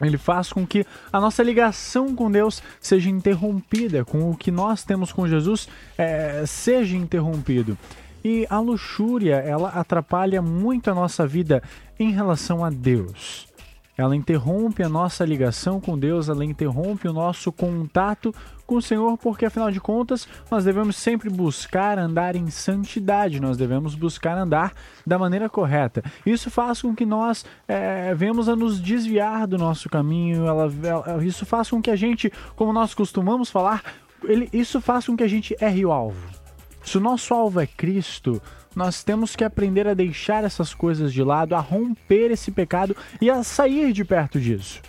B: ele faz com que a nossa ligação com Deus seja interrompida, com o que nós temos com Jesus é, seja interrompido. E a luxúria, ela atrapalha muito a nossa vida em relação a Deus. Ela interrompe a nossa ligação com Deus, ela interrompe o nosso contato com o Senhor, porque afinal de contas nós devemos sempre buscar andar em santidade, nós devemos buscar andar da maneira correta. Isso faz com que nós é, venhamos a nos desviar do nosso caminho, ela, ela- isso faz com que a gente, como nós costumamos falar, ele, isso faz com que a gente erre o alvo. Se o nosso alvo é Cristo, nós temos que aprender a deixar essas coisas de lado, a romper esse pecado e a sair de perto disso.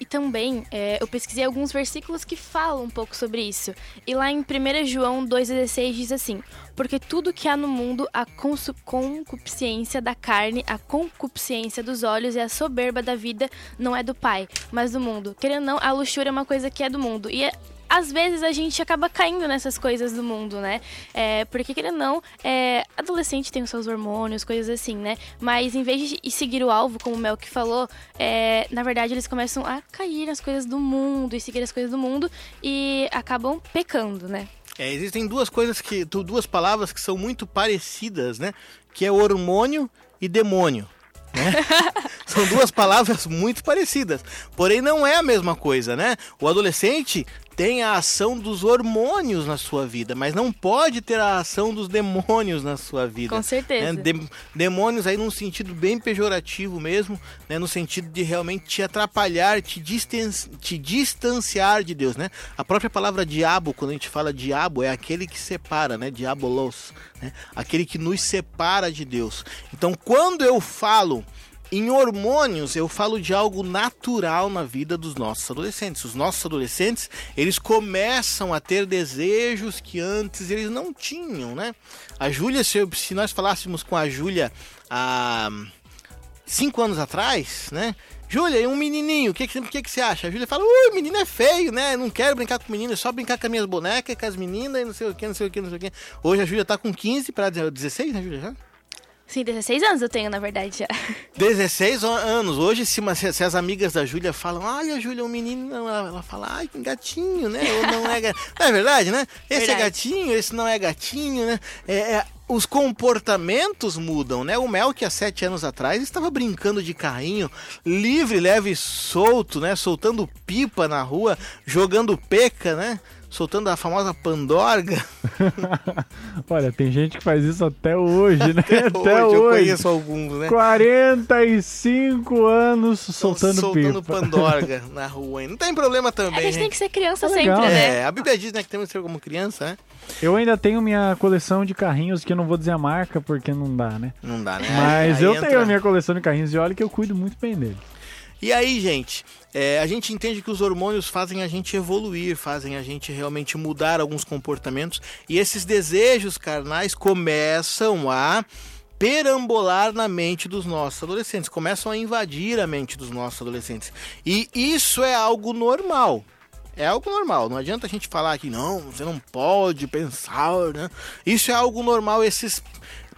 D: E também, é, eu pesquisei alguns versículos que falam um pouco sobre isso. E lá em 1 João 2,16 diz assim: Porque tudo que há no mundo, a concupiscência da carne, a concupiscência dos olhos e a soberba da vida não é do Pai, mas do mundo. Querendo ou não, a luxúria é uma coisa que é do mundo. E é- às vezes a gente acaba caindo nessas coisas do mundo, né? É, porque, querendo ou não, é, adolescente tem os seus hormônios, coisas assim, né? Mas em vez de seguir o alvo, como o Mel que falou, é, na verdade eles começam a cair nas coisas do mundo e seguir as coisas do mundo e acabam pecando, né?
C: É, existem duas coisas que. du- duas palavras que são muito parecidas, né? Que é hormônio e demônio. né? São duas palavras muito parecidas. Porém, não é a mesma coisa, né? O adolescente tem a ação dos hormônios na sua vida, mas não pode ter a ação dos demônios na sua vida.
D: Com certeza.
C: né? Dem- demônios aí num sentido bem pejorativo mesmo, né? No sentido de realmente te atrapalhar, te, distan te distanciar de Deus, né? A própria palavra diabo, quando a gente fala diabo, é aquele que separa, né? Diabolos, né? Aquele que nos separa de Deus. Então, quando eu falo em hormônios, eu falo de algo natural na vida dos nossos adolescentes. Os nossos adolescentes, eles começam a ter desejos que antes eles não tinham, né? A Júlia, se, se nós falássemos com a Júlia há cinco anos atrás, né? Júlia, um menininho, o que, que, que, que você acha? A Júlia fala, ui, menino é feio, né? Não quero brincar com menino, é só brincar com as minhas bonecas, com as meninas e não sei o que, não sei o que, não sei o que. Hoje a Júlia tá com 15 para 16, né, Júlia?
D: Sim, 16 anos eu tenho, na verdade, já.
C: 16 an- anos. Hoje, se, se- as amigas da Júlia falam, olha, Júlia, é um menino, ela, ela fala, ai, que gatinho, né? Ou não é gatinho. Não é verdade, né? Esse
D: Verdade.
C: é gatinho, esse não é gatinho, né? É, é, os comportamentos mudam, né? O Mel, que há sete anos atrás estava brincando de carrinho, livre, leve e solto, né? Soltando pipa na rua, jogando peca, né? Soltando a famosa pandorga.
B: Olha, tem gente que faz isso até hoje, né? Até,
C: hoje, eu
B: hoje.
C: conheço alguns, né?
B: 45 anos soltando,
C: soltando
B: pipa.
C: pandorga na rua. hein? Não tem problema também,
D: A gente
C: gente.
D: tem que ser criança
B: É
D: sempre, né?
C: É, a Bíblia diz né, que temos que ser como criança, né?
B: Eu ainda tenho minha coleção de carrinhos, que eu não vou dizer a marca porque não dá, né?
C: Não dá, né?
B: Mas
C: Aí
B: eu
C: entra-
B: tenho a minha coleção de carrinhos e olha que eu cuido muito bem dele.
C: E aí, gente, é, a gente entende que os hormônios fazem a gente evoluir, fazem a gente realmente mudar alguns comportamentos e esses desejos carnais começam a perambolar na mente dos nossos adolescentes, começam a invadir a mente dos nossos adolescentes. E isso é algo normal. É algo normal, não adianta a gente falar que não, você não pode pensar, né? Isso é algo normal, esses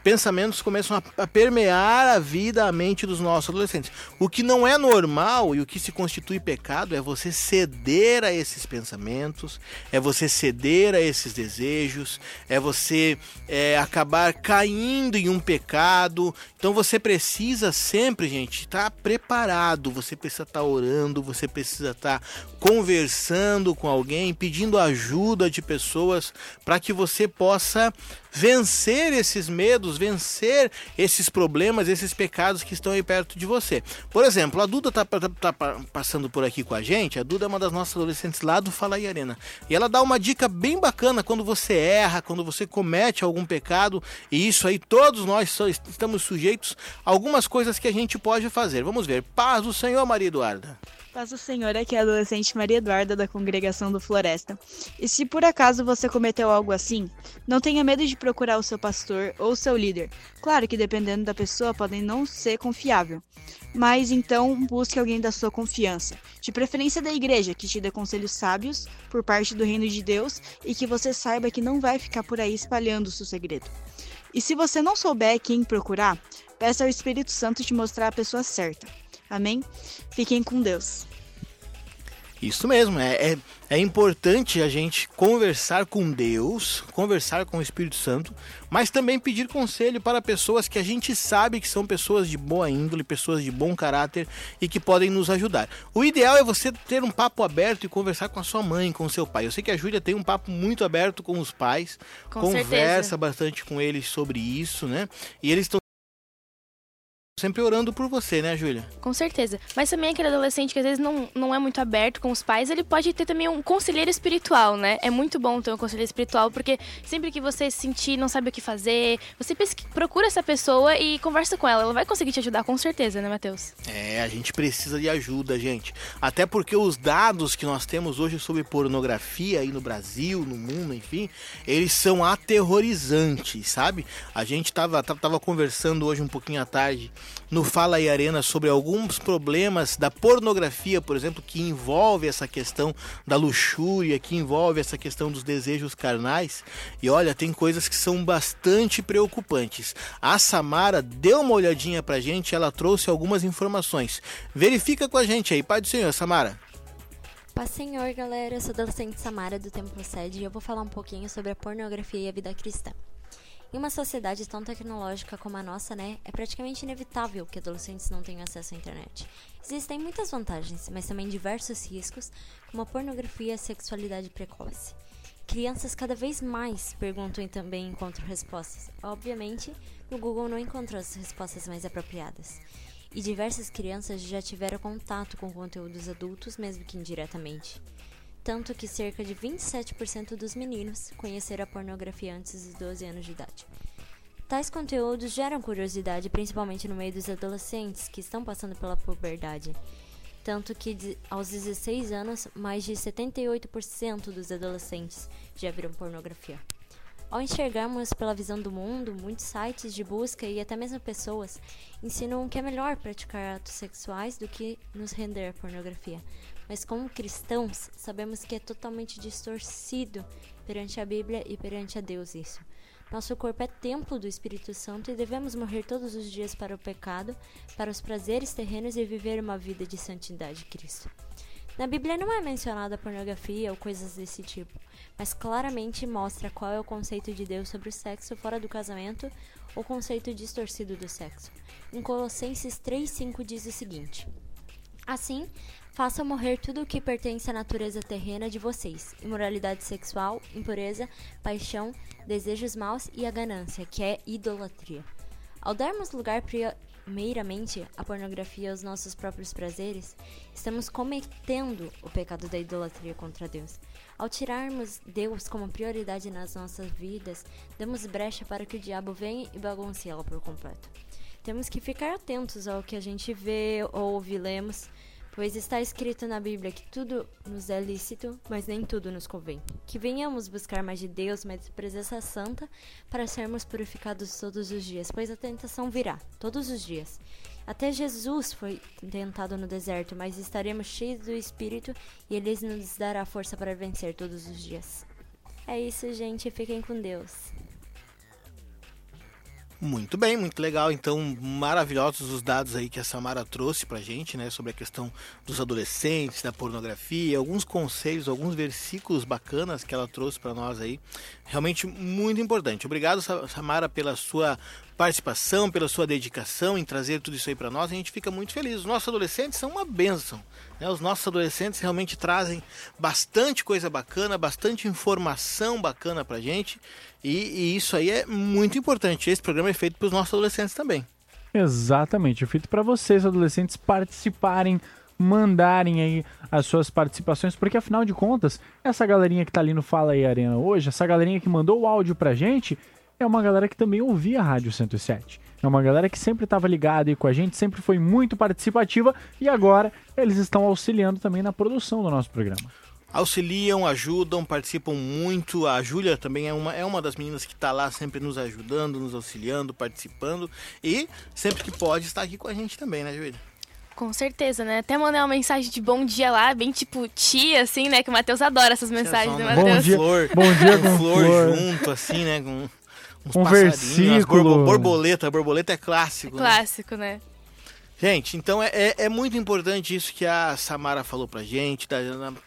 C: pensamentos começam a, a permear a vida, a mente dos nossos adolescentes. O que não é normal e o que se constitui pecado é você ceder a esses pensamentos, é você ceder a esses desejos, é você é, acabar caindo em um pecado. Então você precisa sempre, gente, estar preparado, você precisa estar orando, você precisa estar conversando com alguém, pedindo ajuda de pessoas para que você possa vencer esses medos, vencer esses problemas, esses pecados que estão aí perto de você. Por exemplo, a Duda tá, tá- tá pa- passando por aqui com a gente. A Duda é uma das nossas adolescentes lá do Fala aí Arena. E ela dá uma dica bem bacana quando você erra, quando você comete algum pecado. E isso aí, todos nós estamos sujeitos algumas coisas que a gente pode fazer. Vamos ver. Paz do Senhor, Maria Eduarda.
J: Paz do Senhor, aqui é a adolescente Maria Eduarda da congregação do Floresta. E se por acaso você cometeu algo assim, não tenha medo de procurar o seu pastor ou seu líder. Claro que dependendo da pessoa podem não ser confiável. Mas então busque alguém da sua confiança, de preferência da igreja, que te dê conselhos sábios por parte do reino de Deus e que você saiba que não vai ficar por aí espalhando o seu segredo. E se você não souber quem procurar, peça ao Espírito Santo te mostrar a pessoa certa. Amém? Fiquem com Deus.
C: Isso mesmo, é, é, é importante a gente conversar com Deus, conversar com o Espírito Santo, mas também pedir conselho para pessoas que a gente sabe que são pessoas de boa índole, pessoas de bom caráter e que podem nos ajudar. O ideal é você ter um papo aberto e conversar com a sua mãe, com o seu pai. Eu sei que a Júlia tem um papo muito aberto com os pais,
D: Com
C: conversa
D: certeza.
C: bastante com eles sobre isso, né? E eles estão sempre orando por você, né, Júlia?
D: Com certeza. Mas também aquele adolescente que às vezes não, não é muito aberto com os pais, ele pode ter também um conselheiro espiritual, né? É muito bom ter um conselheiro espiritual, porque sempre que você se sentir, não sabe o que fazer, você procura essa pessoa e conversa com ela. Ela vai conseguir te ajudar, com certeza, né, Matheus?
C: É, a gente precisa de ajuda, gente. Até porque os dados que nós temos hoje sobre pornografia aí no Brasil, no mundo, enfim, eles são aterrorizantes, sabe? A gente tava, tava conversando hoje um pouquinho à tarde no Fala aí Arena sobre alguns problemas da pornografia, por exemplo, que envolve essa questão da luxúria, que envolve essa questão dos desejos carnais. E olha, tem coisas que são bastante preocupantes. A Samara deu uma olhadinha pra gente, ela trouxe algumas informações. Verifica com a gente aí, Pai do Senhor, Samara.
K: Paz Senhor, galera. Eu sou adolescente Samara do Templo Sede e eu vou falar um pouquinho sobre a pornografia e a vida cristã. Em uma sociedade tão tecnológica como a nossa, né, é praticamente inevitável que adolescentes não tenham acesso à internet. Existem muitas vantagens, mas também diversos riscos, como a pornografia e a sexualidade precoce. Crianças cada vez mais perguntam e também encontram respostas. Obviamente, no Google não encontram as respostas mais apropriadas. E diversas crianças já tiveram contato com conteúdos adultos, mesmo que indiretamente. Tanto que cerca de 27% dos meninos conheceram a pornografia antes dos 12 anos de idade. Tais conteúdos geram curiosidade, principalmente no meio dos adolescentes que estão passando pela puberdade. Tanto que aos 16 anos, mais de 78% dos adolescentes já viram pornografia. Ao enxergarmos pela visão do mundo, muitos sites de busca e até mesmo pessoas ensinam que é melhor praticar atos sexuais do que nos render à pornografia. Mas como cristãos, sabemos que é totalmente distorcido perante a Bíblia e perante a Deus isso. Nosso corpo é templo do Espírito Santo e devemos morrer todos os dias para o pecado, para os prazeres terrenos e viver uma vida de santidade Cristo. Na Bíblia não é mencionada pornografia ou coisas desse tipo, mas claramente mostra qual é o conceito de Deus sobre o sexo fora do casamento, ou conceito distorcido do sexo. Em Colossenses 3:5 diz o seguinte: Assim, façam morrer tudo o que pertence à natureza terrena de vocês: imoralidade sexual, impureza, paixão, desejos maus e a ganância, que é idolatria. Ao darmos lugar primeiramente à pornografia e aos nossos próprios prazeres, estamos cometendo o pecado da idolatria contra Deus. Ao tirarmos Deus como prioridade nas nossas vidas, damos brecha para que o diabo venha e bagunce ela por completo. Temos que ficar atentos ao que a gente vê, ouve, lemos, pois está escrito na Bíblia que tudo nos é lícito, mas nem tudo nos convém. Que venhamos buscar mais de Deus, mais de presença santa, para sermos purificados todos os dias, pois a tentação virá, todos os dias. Até Jesus foi tentado no deserto, mas estaremos cheios do Espírito e Ele nos dará força para vencer todos os dias. É isso, gente. Fiquem com Deus.
C: Muito bem, muito legal. Então, maravilhosos os dados aí que a Samara trouxe pra gente, né, sobre a questão dos adolescentes, da pornografia, alguns conselhos, alguns versículos bacanas que ela trouxe pra nós aí. Realmente muito importante. Obrigado, Sa- Samara, pela sua participação, pela sua dedicação em trazer tudo isso aí pra nós. A gente fica muito feliz. Os nossos adolescentes são uma bênção. né? Os nossos adolescentes realmente trazem bastante coisa bacana, bastante informação bacana pra gente. E, e isso aí é muito importante. Esse programa é feito para os nossos adolescentes também.
B: Exatamente, é feito para vocês, adolescentes, participarem, mandarem aí as suas participações, porque afinal de contas, essa galerinha que tá ali no Fala aí Arena hoje, essa galerinha que mandou o áudio pra gente, é uma galera que também ouvia a Rádio 107. É uma galera que sempre estava ligada aí com a gente, sempre foi muito participativa e agora eles estão auxiliando também na produção do nosso programa.
C: Auxiliam, ajudam, participam muito. A Júlia também é uma, é uma das meninas que está lá sempre nos ajudando, nos auxiliando, participando. E sempre que pode está aqui com a gente também, né, Júlia?
D: Com certeza, né? Até mandei uma mensagem de bom dia lá, bem tipo tia, assim, né? Que o Matheus adora essas mensagens, né,
C: Bom
D: Matheus?
B: dia,
C: Flor,
B: bom dia
C: com
B: com
C: flor,
B: flor.
C: junto, assim, né? Com
B: Um versículo.
C: borboleta. Borboleta é clássico. né?
D: Clássico, né?
C: Gente, então é, é, é muito importante isso que a Samara falou pra gente, da,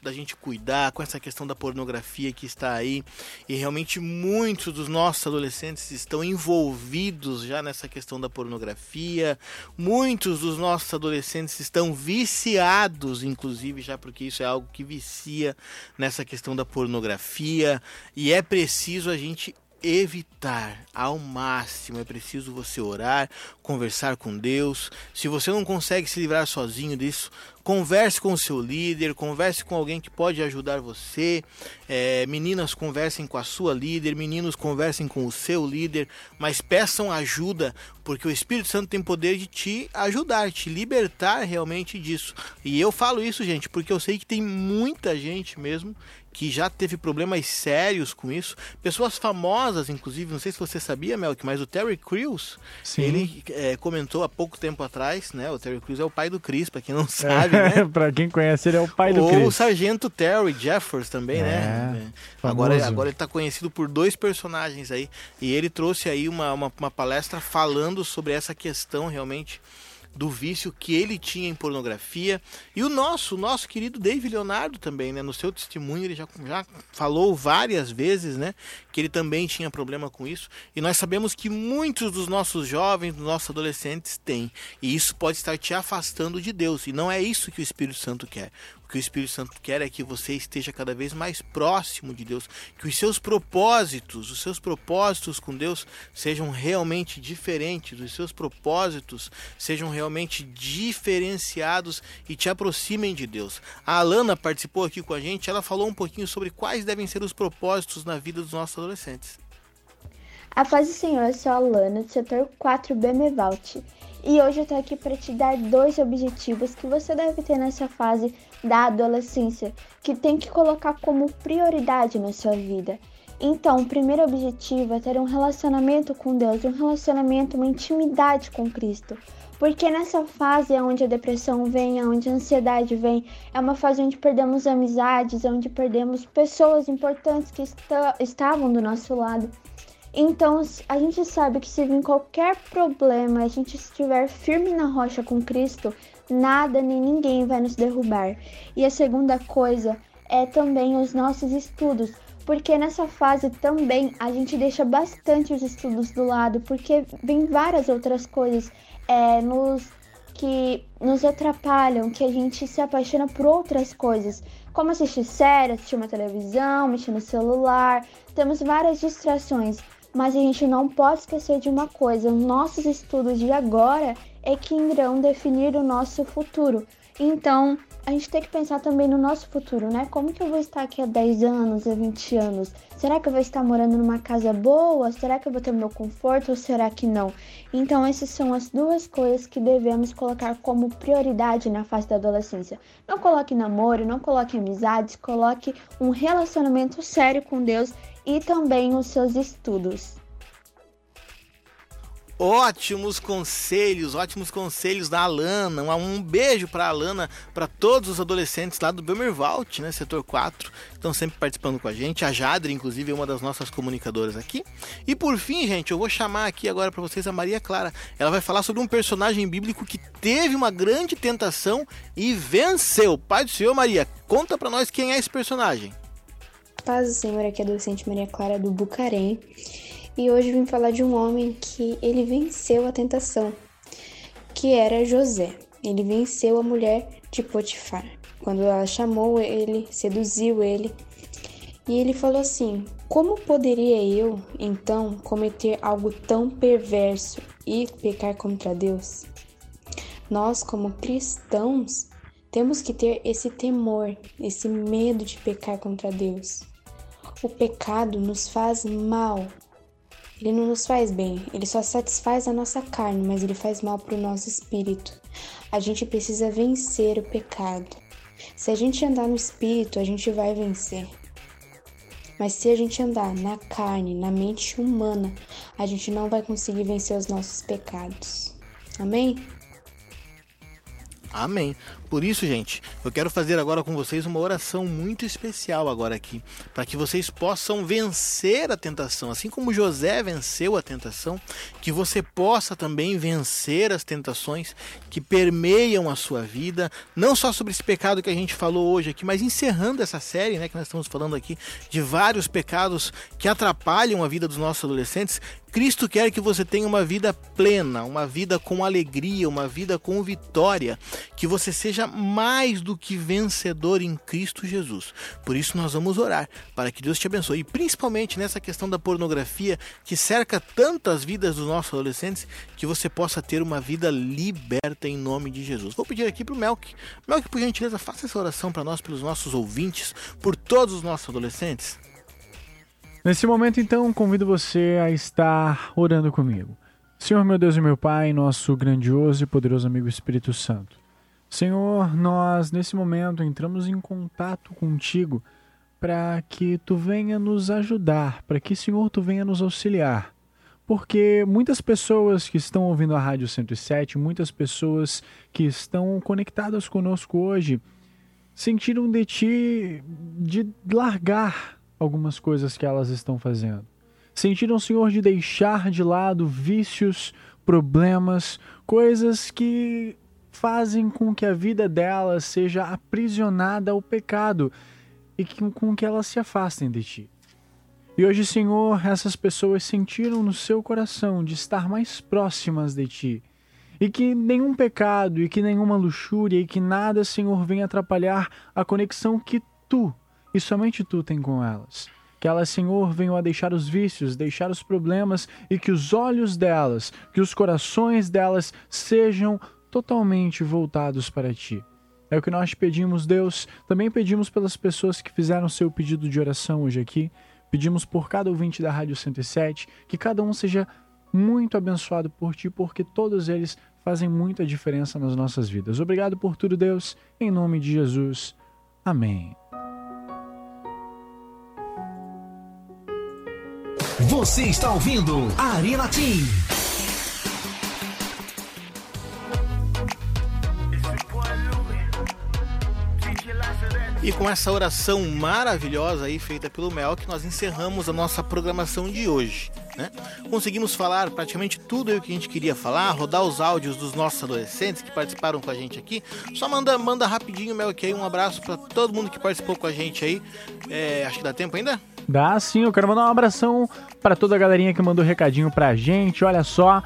C: da gente cuidar com essa questão da pornografia que está aí. E realmente muitos dos nossos adolescentes estão envolvidos já nessa questão da pornografia. Muitos dos nossos adolescentes estão viciados, inclusive, já porque isso é algo que vicia nessa questão da pornografia. E é preciso a gente evitar ao máximo. É preciso você orar, conversar com Deus. Se você não consegue se livrar sozinho disso, converse com o seu líder, converse com alguém que pode ajudar você. É, meninas conversem com a sua líder, meninos conversem com o seu líder, mas peçam ajuda, porque o Espírito Santo tem poder de te ajudar, te libertar realmente disso. E eu falo isso, gente, porque eu sei que tem muita gente mesmo que já teve problemas sérios com isso. Pessoas famosas, inclusive, não sei se você sabia, Melk, mas o Terry Crews,
B: Sim.
C: ele é, comentou há pouco tempo atrás, né? O Terry Crews é o pai do Chris, pra quem não sabe, né?
B: pra quem conhece, ele é o pai do
C: Ou o
B: Chris.
C: Sargento Terry Jeffers também, né?
B: É,
C: Agora,
B: famoso.
C: agora ele tá conhecido por dois personagens aí. E ele trouxe aí uma, uma, uma palestra falando sobre essa questão realmente do vício que ele tinha em pornografia. E o nosso, o nosso querido Dave Leonardo também, né? No seu testemunho ele já, já falou várias vezes, né? Que ele também tinha problema com isso. E nós sabemos que muitos dos nossos jovens, dos nossos adolescentes têm. E isso pode estar te afastando de Deus. E não é isso que o Espírito Santo quer. O que o Espírito Santo quer é que você esteja cada vez mais próximo de Deus, que os seus propósitos, os seus propósitos com Deus sejam realmente diferentes, os seus propósitos sejam realmente diferenciados e te aproximem de Deus. A Alana participou aqui com a gente, ela falou um pouquinho sobre quais devem ser os propósitos na vida dos nossos adolescentes.
L: A paz do Senhor, eu sou a Alana, do setor 4B Mevalt. E hoje eu tô aqui para te dar dois objetivos que você deve ter nessa fase da adolescência, que tem que colocar como prioridade na sua vida. Então, o primeiro objetivo é ter um relacionamento com Deus, um relacionamento, uma intimidade com Cristo. Porque nessa fase é onde a depressão vem, é onde a ansiedade vem, é uma fase onde perdemos amizades, é onde perdemos pessoas importantes que esta- estavam do nosso lado. Então, a gente sabe que se vir qualquer problema, a gente estiver firme na rocha com Cristo, nada nem ninguém vai nos derrubar. E a segunda coisa é também os nossos estudos, porque nessa fase também a gente deixa bastante os estudos do lado, porque vem várias outras coisas é, nos que nos atrapalham, que a gente se apaixona por outras coisas, como assistir série, assistir uma televisão, mexer no celular. Temos várias distrações, mas a gente não pode esquecer de uma coisa: os nossos estudos de agora é que irão definir o nosso futuro. Então, a gente tem que pensar também no nosso futuro, né? Como que eu vou estar aqui há 10 anos, há 20 anos? Será que eu vou estar morando numa casa boa? Será que eu vou ter meu conforto ou será que não? Então, essas são as duas coisas que devemos colocar como prioridade na fase da adolescência. Não coloque namoro, não coloque amizades, coloque um relacionamento sério com Deus e também os seus estudos.
C: Ótimos conselhos, ótimos conselhos da Alana. Um, beijo para a Alana, para todos os adolescentes lá do Bemervalt, né, setor 4, que estão sempre participando com a gente. A Jadre, inclusive, é uma das nossas comunicadoras aqui. E por fim, gente, eu vou chamar aqui agora para vocês a Maria Clara. Ela vai falar sobre um personagem bíblico que teve uma grande tentação e venceu. Pai do Senhor, Maria, conta para nós quem é esse personagem.
M: Paz do Senhor, aqui é a docente Maria Clara do Bucarém. E hoje vim falar de um homem que ele venceu a tentação, que era José. Ele venceu a mulher de Potifar. Quando ela chamou ele, seduziu ele, e ele falou assim: Como poderia eu, então, cometer algo tão perverso e pecar contra Deus? Nós, como cristãos, temos que ter esse temor, esse medo de pecar contra Deus. O pecado nos faz mal. Ele não nos faz bem, ele só satisfaz a nossa carne, mas ele faz mal para o nosso espírito. A gente precisa vencer o pecado. Se a gente andar no espírito, a gente vai vencer. Mas se a gente andar na carne, na mente humana, a gente não vai conseguir vencer os nossos pecados. Amém?
C: Amém. Por isso, gente, eu quero fazer agora com vocês uma oração muito especial agora aqui, para que vocês possam vencer a tentação, assim como José venceu a tentação, que você possa também vencer as tentações que permeiam a sua vida, não só sobre esse pecado que a gente falou hoje aqui, mas encerrando essa série, né, que nós estamos falando aqui de vários pecados que atrapalham a vida dos nossos adolescentes, Cristo quer que você tenha uma vida plena, uma vida com alegria, uma vida com vitória, que você seja mais do que vencedor em Cristo Jesus. Por isso nós vamos orar para que Deus te abençoe, e principalmente nessa questão da pornografia que cerca tantas vidas dos nossos adolescentes, que você possa ter uma vida liberta em nome de Jesus. Vou pedir aqui para o Melk. Melk, por gentileza, faça essa oração para nós, pelos nossos ouvintes, por todos os nossos adolescentes.
B: Nesse momento, então, convido você a estar orando comigo. Senhor, meu Deus e meu Pai, nosso grandioso e poderoso amigo Espírito Santo. Senhor, nós nesse momento entramos em contato contigo para que tu venha nos ajudar, para que, Senhor, tu venha nos auxiliar. Porque muitas pessoas que estão ouvindo a Rádio 107, muitas pessoas que estão conectadas conosco hoje, sentiram de ti de largar algumas coisas que elas estão fazendo. Sentiram, Senhor, de deixar de lado vícios, problemas, coisas que fazem com que a vida delas seja aprisionada ao pecado e que, com que elas se afastem de ti. E hoje, Senhor, essas pessoas sentiram no seu coração de estar mais próximas de ti. E que nenhum pecado, e que nenhuma luxúria, e que nada, Senhor, venha atrapalhar a conexão que tu e somente tu tem com elas. Que elas, Senhor, venham a deixar os vícios, deixar os problemas e que os olhos delas, que os corações delas sejam totalmente voltados para ti. É o que nós pedimos, Deus. Também pedimos pelas pessoas que fizeram seu pedido de oração hoje aqui. Pedimos por cada ouvinte da Rádio 107 que cada um seja muito abençoado por ti, porque todos eles fazem muita diferença nas nossas vidas. Obrigado por tudo, Deus. Em nome de Jesus. Amém.
A: Você está ouvindo Arena Team.
C: E com essa oração maravilhosa aí feita pelo Mel, que nós encerramos a nossa programação de hoje. Né? Conseguimos falar praticamente tudo o que a gente queria falar, rodar os áudios dos nossos adolescentes que participaram com a gente aqui. Só manda, manda rapidinho, Mel, que aí um abraço para todo mundo que participou com a gente aí. É, acho que dá tempo ainda?
B: Dá sim, eu quero mandar um abração para toda a galerinha que mandou recadinho pra gente. Olha só,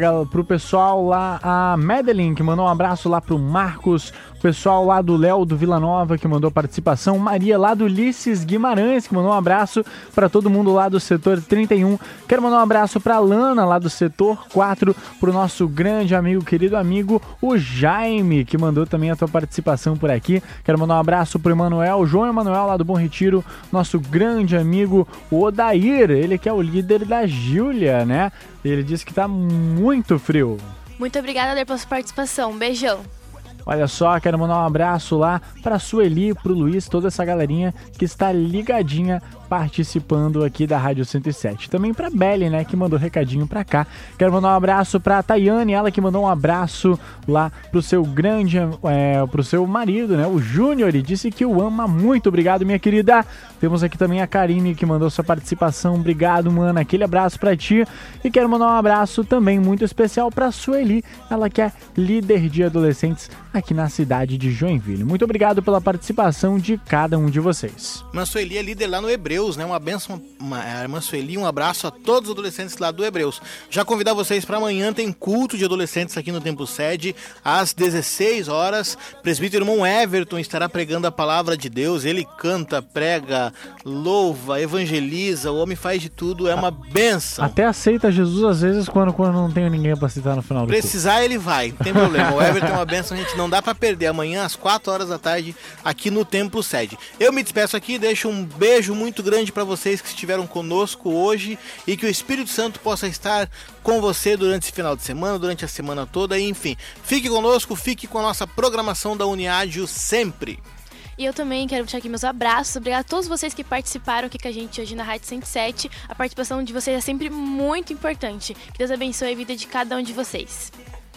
B: gal- pro pessoal lá, a Madeline, que mandou um abraço lá pro Marcos, o pessoal lá do Léo do Vila Nova, que mandou participação, Maria lá do Ulisses Guimarães, que mandou um abraço para todo mundo lá do setor 31. Quero mandar um abraço pra Lana, lá do setor 4, pro nosso grande amigo, querido amigo, o Jaime, que mandou também a tua participação por aqui. Quero mandar um abraço pro Emanuel, João Emanuel, lá do Bom Retiro, nosso grande amigo, o Odair, ele que é o líder da Júlia, né? Ele disse que tá muito frio.
D: Muito obrigada, Adair, pela sua participação. Um beijão.
B: Olha só, quero mandar um abraço lá pra Sueli, pro Luiz, toda essa galerinha que está ligadinha participando aqui da Rádio 107. Também pra Belly, né, que mandou recadinho pra cá. Quero mandar um abraço pra Tayane, ela que mandou um abraço lá pro seu grande, é, pro seu marido, né, o Júnior, e disse que o ama muito. Obrigado, minha querida. Temos aqui também a Karine que mandou sua participação. Obrigado, mano. Aquele abraço pra ti. E quero mandar um abraço também muito especial pra Sueli, ela que é líder de adolescentes aqui na cidade de Joinville. Muito obrigado pela participação de cada um de vocês.
C: Irmã Sueli é líder lá no Hebreus, né? Uma benção, uma, a irmã Sueli, um abraço a todos os adolescentes lá do Hebreus. Já convidar vocês para amanhã, tem culto de adolescentes aqui no Templo Sede, às 16 horas. Presbítero irmão Everton estará pregando a palavra de Deus. Ele canta, prega, louva, evangeliza, o homem faz de tudo, é uma benção.
B: Até aceita Jesus às vezes quando, quando não tem ninguém pra citar no final do.
C: Precisar, ele vai, não tem problema. O Everton é uma benção, a gente não dá pra perder. Amanhã, às 4 horas da tarde, aqui no Templo Sede. Eu me despeço aqui, deixo um beijo muito grande pra vocês que estiveram conosco hoje e que o Espírito Santo possa estar com você durante esse final de semana, durante a semana toda, e, enfim. Fique conosco, fique com a nossa programação da Uniádio sempre.
D: E eu também quero deixar aqui meus abraços. Obrigada a todos vocês que participaram aqui com a gente hoje na Rádio 107. A participação de vocês é sempre muito importante. Que Deus abençoe a vida de cada um de vocês.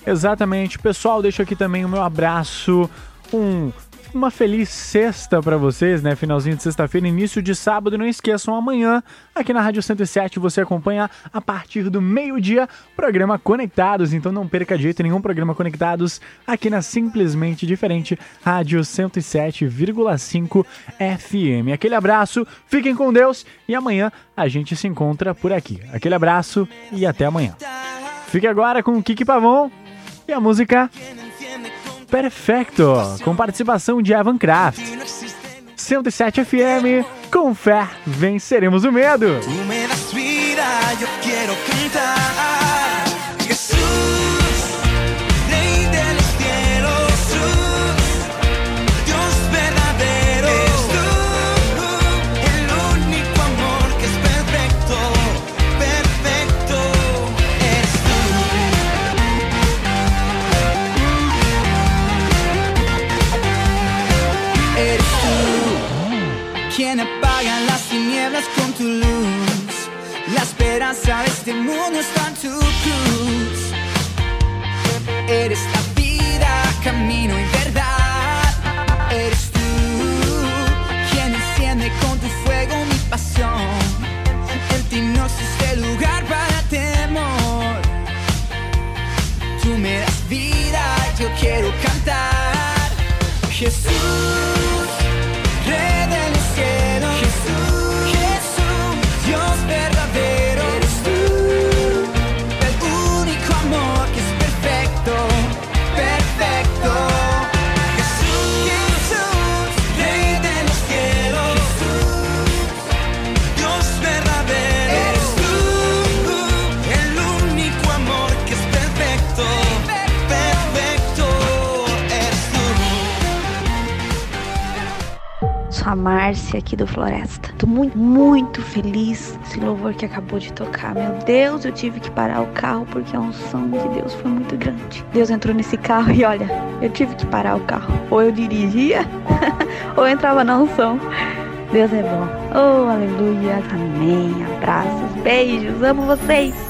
B: Exatamente. Pessoal, deixo aqui também o meu abraço. Um, uma feliz sexta pra vocês, né? Finalzinho de sexta-feira, início de sábado. Não esqueçam, amanhã, aqui na Rádio 107, você acompanha a partir do meio-dia programa Conectados. Então não perca de jeito nenhum programa Conectados aqui na Simplesmente Diferente Rádio 107,5 FM. Aquele abraço, fiquem com Deus e amanhã a gente se encontra por aqui. Aquele abraço e até amanhã. Fique agora com o Kiki Pavon e a música Perfecto, com participação de Evan Kraft. 107 FM, com fé, venceremos o medo.
N: Aqui do Floresta. Tô muito, muito feliz esse louvor que acabou de tocar. Meu Deus, eu tive que parar o carro porque a unção de Deus foi muito grande. Deus entrou nesse carro e olha, eu tive que parar o carro. Ou eu dirigia, ou eu entrava na unção. Deus é bom. Oh, aleluia. Amém. Abraços, beijos. Amo vocês.